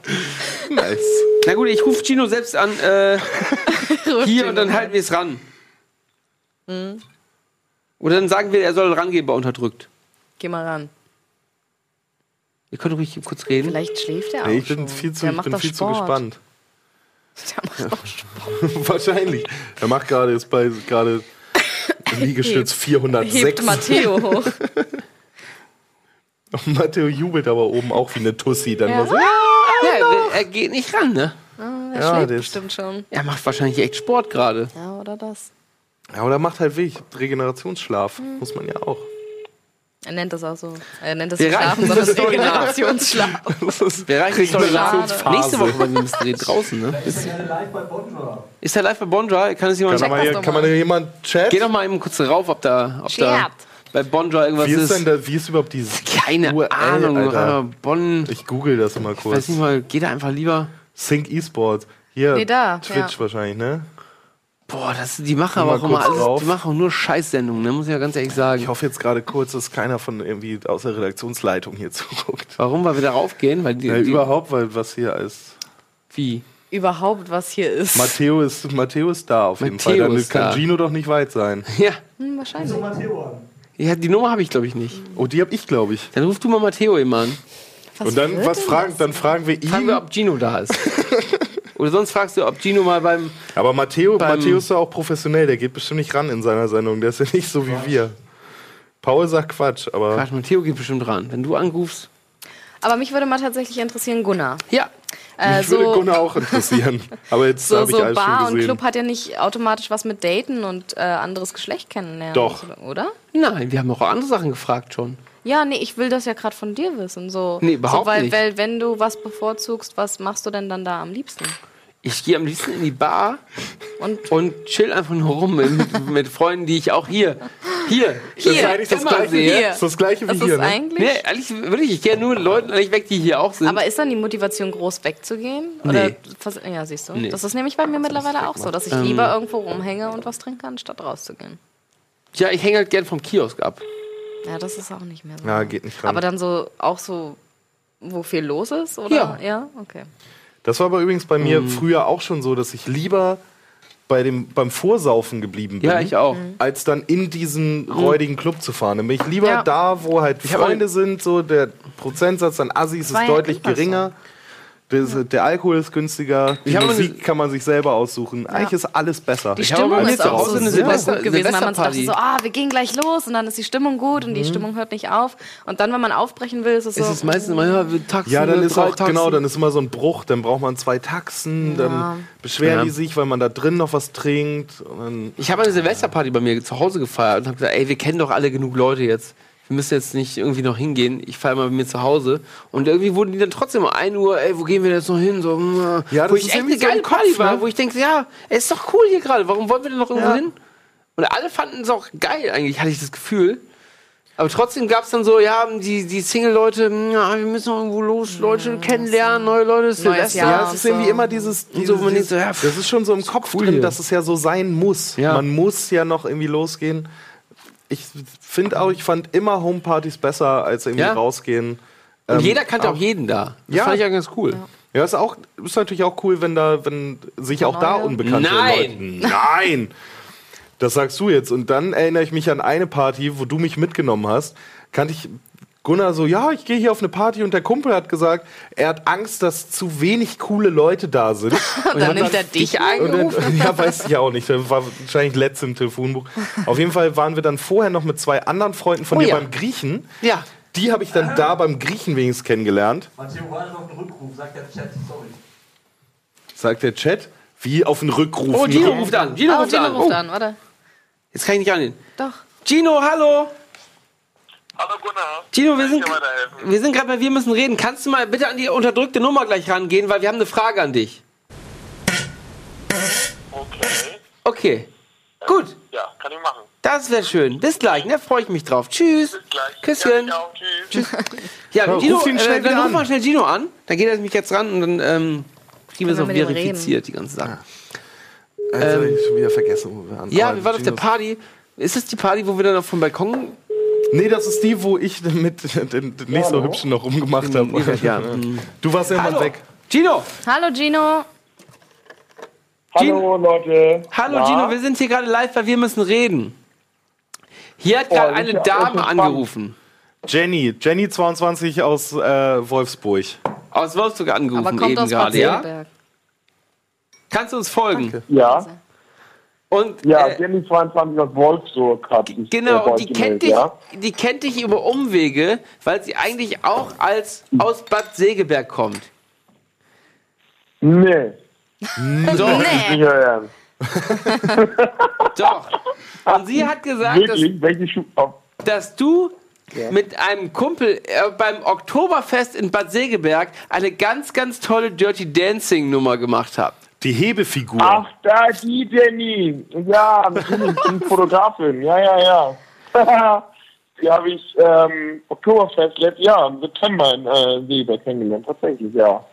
Nice. Na gut, ich rufe Gino selbst an. Äh, hier und dann halten wir es ran. Mhm. Oder dann sagen wir, er soll rangehen bei unterdrückt. Geh mal ran. Ihr könnt ruhig kurz reden. Vielleicht schläft er auch Nee, ich schon. bin viel zu, Der ich macht bin doch viel zu Sport. gespannt. Der macht doch Sport. Wahrscheinlich. Er macht gerade, ist bei gerade Liegestütz Hebt 406. Matteo hoch. Und Matteo jubelt aber oben auch wie eine Tussi. Dann Ja. mal so, Ja, er, er geht nicht ran, ne? Er Ja, schläft der ist- bestimmt schon. Er macht wahrscheinlich echt Sport gerade. Ja, oder das. ja, oder macht halt wirklich Regenerationsschlaf. Mhm. Muss man ja auch. Er nennt das auch so. Er nennt das Wir nicht Schlafen, sondern das. Regenerationsschlaf. Wir reichen. Regenerationsphase. Nächste Woche bei dem Mystery draußen, ne? Ist, gerne live bei Bonjour. ist er live bei Bonjour? Kann es jemand Kann, hier, doch kann mal. man jemand chat? Geh doch mal eben kurz rauf, ob da, ob da bei Bonjour irgendwas Wie ist ist. denn da, wie ist überhaupt dieses Keine URL, Ahnung. Alter? Bonn. Ich google das mal Weiß kurz. nicht mal, geh da einfach lieber. Sync Esports. Hier, Nee, da, Twitch ja. wahrscheinlich, ne? Boah, das, die machen aber auch immer alles, drauf. die machen auch nur Scheißsendungen, ne? muss ich ja ganz ehrlich sagen. Ich hoffe jetzt gerade kurz, dass keiner von irgendwie aus der Redaktionsleitung hier zuguckt. Warum? Weil wir da raufgehen? Weil die, Ja, die, überhaupt, weil was hier ist. Wie? Überhaupt, was hier ist. Matteo ist, Matteo ist da auf jeden Matteo Fall. Dann ist kann da. Gino doch nicht weit sein. Ja. Hm, wahrscheinlich. So Matteo an. ja, die Nummer habe ich glaube ich nicht. Oh, die hab ich, glaube ich. Dann ruf du mal Matteo eben an. Was Und dann, was fragen, das? dann fragen wir Fragen ihn. wir, ob Gino da ist. Oder sonst fragst du, ob Gino mal beim. Aber Matteo, Beim- Matteo ist ja auch professionell. Der geht bestimmt nicht ran in seiner Sendung. Der ist ja nicht so wie wir. Paul sagt Quatsch, aber Quatsch, Matteo geht bestimmt ran. Wenn du anrufst. Aber mich würde mal tatsächlich interessieren, Gunnar. Ja. Äh, mich würde so, Gunnar auch interessieren. Aber jetzt so, habe ich so alles Bar schon und gesehen. Club hat ja nicht automatisch was mit Daten und äh, anderes Geschlecht kennenlernen. Doch. Oder? Nein, wir haben auch andere Sachen gefragt schon. Ja, nee, ich will das ja gerade von dir wissen. So, Nee, überhaupt so, weil, nicht. Weil, wenn du was bevorzugst, was machst du denn dann da am liebsten? Ich gehe am liebsten in die Bar Und und chill einfach nur rum mit, mit Freunden, die ich auch hier, hier, Das ist Hier, eigentlich das gleiche, sehe. das ist das gleiche wie das hier. ist Ne? eigentlich. Nee, ehrlich, wirklich, ich gehe nur mit Leuten eigentlich weg, die hier auch sind. Aber ist dann die Motivation groß wegzugehen? Oder Nee. ja, siehst du. Nee. Das ist nämlich bei mir mittlerweile auch so, dass ich Ähm. lieber irgendwo rumhänge und was trinke, anstatt rauszugehen. ja, ich hänge halt gern vom Kiosk ab. Ja, das ist auch nicht mehr so. Ja, geht nicht ran. Aber dann so auch so, wo viel los ist, oder? Ja. Ja, okay. Das war aber übrigens bei Mhm. mir früher auch schon so, dass ich lieber bei dem, beim Vorsaufen geblieben bin. Ja, ich auch. Als dann in diesen räudigen Club zu fahren. Dann bin ich lieber Ja. da, wo halt Freunde sind, so der Prozentsatz an Assis ist deutlich immer so. Das, der Alkohol ist günstiger, die Musik eine- kann man sich selber aussuchen. Eigentlich ist alles besser. Die Ich habe Stimmung bei mir ist auch so eine super Silvester- gut gewesen, weil man dachte Silvesterparty. so, ah, wir gehen gleich los und dann ist die Stimmung gut und die Stimmung hört nicht auf. Und dann, wenn man aufbrechen will, ist es so. Es ist meistens immer, ja, wir taxen. Ja, dann ist auch, Taxen. genau, dann ist immer so ein Bruch, dann braucht man zwei Taxen, dann beschweren Ja. die sich, weil man da drin noch was trinkt. Und dann, Ich habe eine Silvesterparty bei mir zu Hause gefeiert und habe gesagt, ey, wir kennen doch alle genug Leute jetzt. Wir müssen jetzt nicht irgendwie noch hingehen. Ich feiere mal bei mir zu Hause. Und irgendwie wurden die dann trotzdem um 1 Uhr, ey, wo gehen wir jetzt noch hin? So, mm, Ja, das wo ist ich echt eine so geile Party Kopf, war, ne? wo ich denke, ja, ey, ist doch cool hier gerade. Warum wollen wir denn noch irgendwo Ja. hin? Und alle fanden es auch geil, eigentlich, hatte ich das Gefühl. Aber trotzdem gab es dann so, ja, die, die Single-Leute, mm, ja, wir müssen noch irgendwo los, Leute kennenlernen, neue Leute, es ist Neues Silvester. Jahr. ja, es ist irgendwie immer dieses, dieses, so, man denkt dieses so, ja, das ist schon so im Kopf cool drin, hier. dass es ja so sein muss. Ja. Man muss ja noch irgendwie losgehen. Ich finde auch, ich fand immer Homepartys besser als irgendwie Ja. rausgehen. Und Ähm, jeder kannte auch jeden da. Das Ja. fand ich ja ganz cool. Ja, ist auch ist natürlich auch cool, wenn da wenn sich auch da Neue. unbekannte Nein. Leute. Nein. Das sagst du jetzt und dann erinnere ich mich an eine Party, wo du mich mitgenommen hast. Kannte ich Gunnar so, ja, ich gehe hier auf eine Party und der Kumpel hat gesagt, er hat Angst, dass zu wenig coole Leute da sind. Und dann nimmt er dich und angerufen. dann, Ja, weiß ich auch nicht. Das war wahrscheinlich letzte im Telefonbuch. Auf jeden Fall waren wir dann vorher noch mit zwei anderen Freunden von Oh dir ja. beim Griechen. Ja. Die habe ich dann da beim Griechen wenigstens kennengelernt. Matteo, warte auf den Rückruf, sagt der Chat, sorry. Sagt der Chat. Wie auf den Rückruf. Oh, Gino ruft an. Gino Oh, ruft Gino an. ruft Oh, an, warte. jetzt kann ich nicht rangehen. Doch. Gino, hallo. Hallo Gunnar. Gino, wir sind, wir sind gerade bei Wir müssen reden. Kannst du mal bitte an die unterdrückte Nummer gleich rangehen, weil wir haben eine Frage an dich. Okay. Okay. Gut. Ja, kann ich machen. Das wäre schön. Bis gleich, ne? Freue ich mich drauf. Tschüss. Bis gleich. Küsschen. Ja. Tschüss. Ja, Ja, Gino, ruf ihn schnell äh, dann wieder ruf an. mal schnell Gino an. Dann geht er mich jetzt ran und dann ähm, kriegen wir es auch verifiziert, die ganze Sache. Also, ich schon wieder vergessen, wo wir waren. Ja, wir waren auf der Party. Ist das die Party, wo wir dann auf vom Balkon? Nee, das ist die, wo ich mit den, den nicht so hübschen noch rumgemacht habe. Ja. Du warst irgendwann Hallo. weg. Gino! Hallo Gino. Hallo Leute. Hallo Ja? Gino, wir sind hier gerade live, weil wir müssen reden. Hier hat gerade das ist eine Dame angerufen. Jenny, Jenny 22 aus äh, Wolfsburg. Aus Wolfsburg angerufen Aber kommt eben gerade, ja? Kannst du uns folgen? Ja, Und ja, äh, Jenny 22 aus Wolfsburg hat sich genau, äh, und die kennt, dich, ja? die kennt dich über Umwege, weil sie eigentlich auch als aus Bad Segeberg kommt. Nee, Doch, Nee. doch. Und sie hat gesagt, dass, Wirklich? Dass du mit einem Kumpel äh, beim Oktoberfest in Bad Segeberg eine ganz, ganz tolle Dirty Dancing Nummer gemacht habt. Die Hebefigur. Ach, da, die Jenny. Ja, natürlich, die Fotografin. Ja, ja, ja. die habe ich ähm, Oktoberfest letztes Jahr im September in äh, Seeberg kennengelernt. Tatsächlich, ja.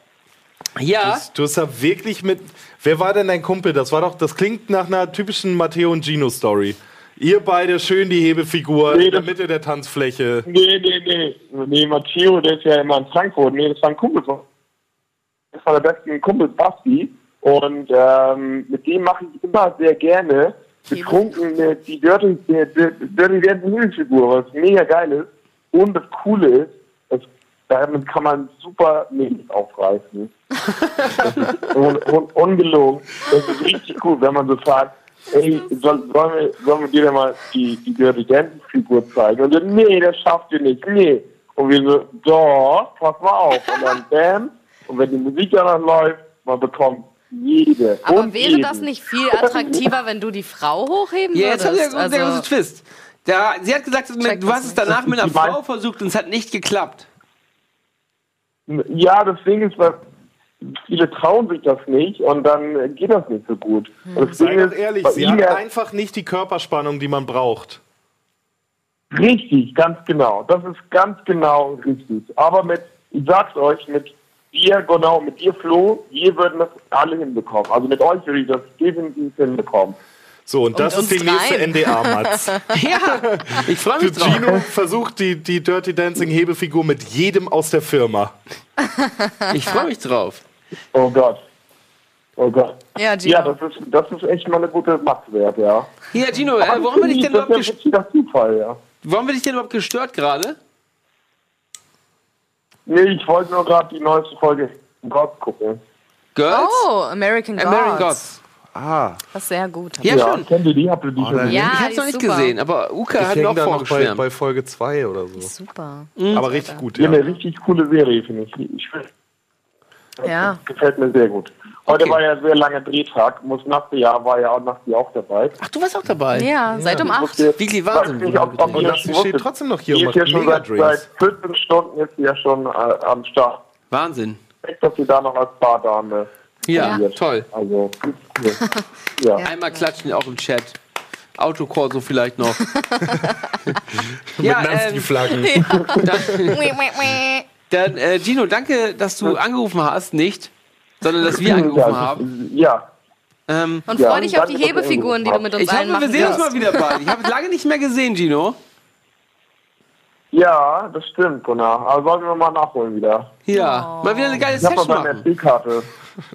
Ja, Du hast da wirklich mit. Wer war denn dein Kumpel? Das war doch. Das klingt nach einer typischen Matteo und Gino Story. Ihr beide schön die Hebefigur Nee, in der Mitte der Tanzfläche. Nee, nee, nee. Nee, Matteo, der ist ja immer in Frankfurt. Nee, das war ein Kumpel von. Das war der beste Kumpel Basti. Und ähm, mit dem mache ich immer sehr gerne betrunken äh, die Dirty, die, Dirty Dancing Hilfigur, was mega geil ist. Und das Coole ist, damit kann man super Mädels aufreißen. Un, un, ungelogen. Das ist richtig cool, wenn man so fragt, ey, soll, sollen, wir, sollen wir dir denn mal die, die Dirty Dancing Figur zeigen? Und dann, nee, das schafft ihr nicht, nee. Und wir so, doch, pass mal auf. Und dann bam. Und wenn die Musik dann läuft, man bekommt jede. Aber und wäre jeden. das nicht viel attraktiver, wenn du die Frau hochheben ja jetzt hat würdest? der, der große Twist. Der, sie hat gesagt, Check du hast es nicht. danach mit einer Frau versucht und es hat nicht geklappt. Ja, das Ding ist, weil viele trauen sich das nicht und dann geht das nicht so gut. Das Sei ist, ehrlich, sie hat ja- einfach nicht die Körperspannung, die man braucht. Richtig, ganz genau. Das ist ganz genau richtig. Aber mit, ich sag's euch, mit dir, genau, mit dir, Flo, wir würden das alle hinbekommen. Also mit euch würde ich das definitiv hinbekommen. So, und das Und ist die nächste. NDA-Matz. Ja, ich freue mich drauf. Gino versucht die, die Dirty Dancing Hebefigur mit jedem aus der Firma. Ich freue mich drauf. Oh Gott. Oh Gott. Ja, Gino. Ja, das ist, das ist echt mal eine gute Macht wert, ja. Hier, Gino, äh, haben wir dich denn überhaupt ist ja ja. haben wir dich denn überhaupt gestört gerade? Nee, ich wollte nur gerade die neueste Folge Gods gucken. Girls? Oh, American Gods. American Gods. Ah. Das ist sehr gut. Ja, schon. Kennt ihr die? Habt ihr die schon Ja, ich hab's die noch nicht super. gesehen, aber Uka Ich hat auch noch bei, bei Folge 2 oder so. Super. Aber richtig gut, Ja, ja. eine richtig coole Serie, finde ich. ich find, Ja. gefällt mir sehr gut. Heute Okay. war ja ein sehr langer Drehtag. Muss Nasti ja, war ja auch Nasti auch dabei. Ach, du warst auch dabei. Ja, seit um 8. Weekly Weiß Wahnsinn. ob, ob Und das steht trotzdem noch hier Die und ja macht schon seit, seit 14 Stunden ist sie ja schon äh, am Start. Wahnsinn. Echt, dass sie da noch als Bardame. Ja, fungiert. toll. Also, cool. ja. Einmal klatschen auch im Chat. Autokorso vielleicht noch. Mit ja, Nancy ähm, Flaggen. dann, äh, Gino, danke, dass du angerufen hast, nicht, sondern dass wir angerufen haben. Ja. Ähm, Und Ja, freu dich auf die Hebefiguren, die du mit uns ich hoffe, wir sehen uns mal wieder bald. Ich habe es lange nicht mehr gesehen, Gino. ja, das stimmt, Gunnar. Aber sollten wir mal nachholen wieder. Ja, mal wieder eine geile Ich habe Session noch eine machen. SD-Karte.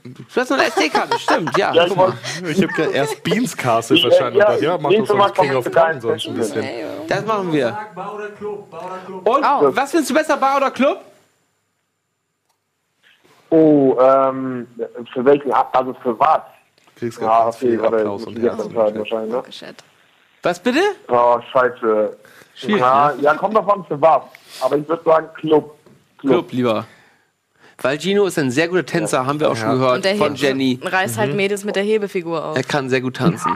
Du hast noch eine SD-Karte, stimmt, ja. Ja, ich mal. Ich habe gerade erst Beans Castle Ich, verstanden. ja, ja, mach Mal sonst King of ich Kong sonst ein bisschen. Das machen wir. Bar oder Club? Bar oder Club? Und Oh. was findest du besser, Bar oder Club? Oh, ähm, für welchen, also für was? Kriegst Ja, gerade ganz okay, viel Applaus und Herzen. wahrscheinlich, ne? Was bitte? Oh, scheiße. Schwierig, Ja, ne? ja, kommt davon für was. Aber ich würde sagen Club. Club lieber. Weil Gino ist ein sehr guter Tänzer, haben wir auch schon gehört Und der von Jenny. reißt halt Mädels mit der Hebefigur auf. Er kann sehr gut tanzen.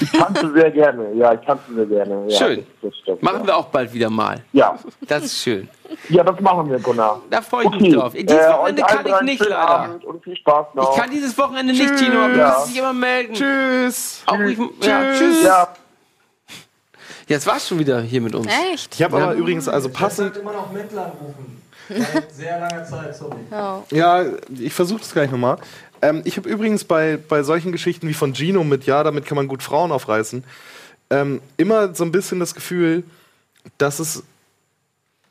Ich tanze sehr gerne. Ja, ich tanze sehr gerne. Ja, Schön. Das, das stimmt, Machen ja. wir auch bald wieder mal. Ja. Das ist schön. ja, das machen wir, Gunnar. Da freue ich mich Okay. drauf. Dieses Äh, Wochenende kann ich nicht leider. Abend Und viel Spaß noch. Ich kann dieses Wochenende nicht, Gino, aber du Ja. musst dich immer melden. Tschüss. Auch ich, ja, tschüss. Ja, Jetzt war's schon wieder hier mit uns. Echt? Ich habe aber übrigens, also Ich passend, sollte immer noch Mettler anrufen. Seit sehr langer Zeit, sorry. Ja. ja, ich versuche das gleich nochmal. Ähm, ich habe übrigens bei, bei solchen Geschichten wie von Gino mit, ja, damit kann man gut Frauen aufreißen, ähm, immer so ein bisschen das Gefühl, dass es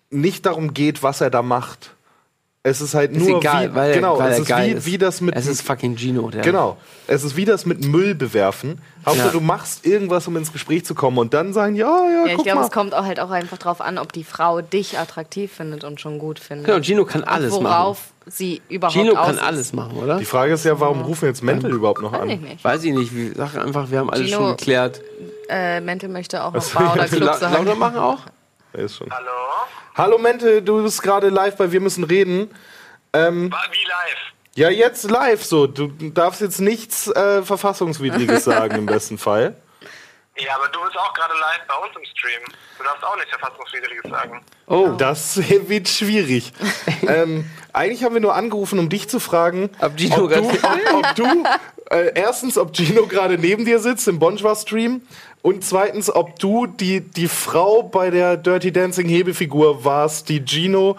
nicht darum geht, was er da macht. Es ist halt Ist nur egal, wie, weil, genau, weil es ist geil wie, ist. wie das mit Es ist fucking Gino, der. Genau. Es ist wie das mit Müll bewerfen. Hauptsache, Ja. du machst irgendwas, um ins Gespräch zu kommen und dann sagen, ja, ja, Ja, ich guck glaube, mal. es kommt auch halt auch einfach drauf an, ob die Frau dich attraktiv findet und schon gut findet. Genau, Gino kann alles und machen. worauf sie überhaupt Gino kann alles machen, oder? Die Frage ist ja, warum rufen jetzt Mental überhaupt noch Weiß ich an? nicht. Weiß ich nicht. Sag einfach, wir haben alles Gino- schon geklärt. Äh, Mental möchte auch noch Achso, Bar oder ja, Club sagen. lauter machen auch? Er ist schon. Hallo? Hallo Mente, du bist gerade live bei Wir müssen reden. Ähm, wie live? ja, jetzt live so. Du darfst jetzt nichts äh, Verfassungswidriges sagen im besten Fall. Ja, aber du bist auch gerade live bei uns im Stream. Du darfst auch nichts Verfassungswidriges sagen. Oh, das wird schwierig. ähm, eigentlich haben wir nur angerufen, um dich zu fragen, Ob Gino ob du, gerade- ob, ob du äh, erstens, ob Gino gerade neben dir sitzt im Bonjour-Stream und zweitens, ob du die, die Frau bei der Dirty Dancing Hebefigur warst, die Gino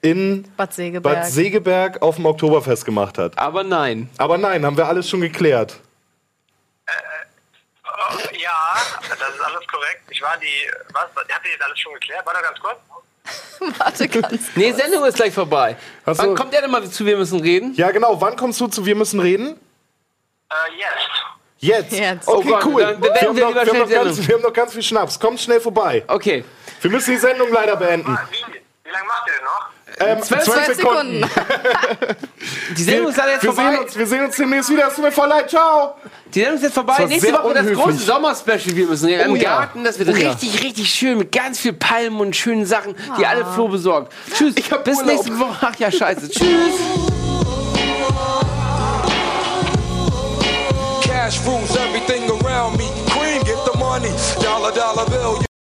in Bad Segeberg. Bad Segeberg auf dem Oktoberfest gemacht hat. Aber nein. Aber nein, haben wir alles schon geklärt. Oh, ja, das ist alles korrekt. Ich war die. Was? Habt ihr jetzt alles schon geklärt? Warte ganz kurz. Warte ganz Nee, Sendung ist gleich vorbei. So. Wann kommt er denn mal zu Wir müssen reden? Ja, genau. Wann kommst du zu Wir müssen reden? Äh, jetzt. Jetzt. Jetzt. Okay, Oh Gott, cool. dann wir, beenden haben wir noch, wir, haben noch ganz, wir haben noch ganz viel Schnaps. Kommt schnell vorbei. Okay. Wir müssen die Sendung leider beenden. Wie? Wie lange macht ihr denn noch? Ähm, Zwölf Zwölf Sekunden. Die Sendung ist leider jetzt Wir vorbei. sehen, uns, wir sehen uns demnächst wieder. Es tut mir voll leid. Ciao. Die Sendung ist jetzt vorbei. Nächste Woche das unhöflich. große Sommerspecial. Wir müssen reden. Oh Im ja. Garten. Das wird Oh ja. richtig, richtig schön. Mit ganz viel Palmen und schönen Sachen, die alle Flo besorgt. Tschüss. Bis Urlaub. nächste Woche. Ach ja, scheiße. Tschüss. Cash rules everything around me. Cream, get the money. Dollar, dollar bill.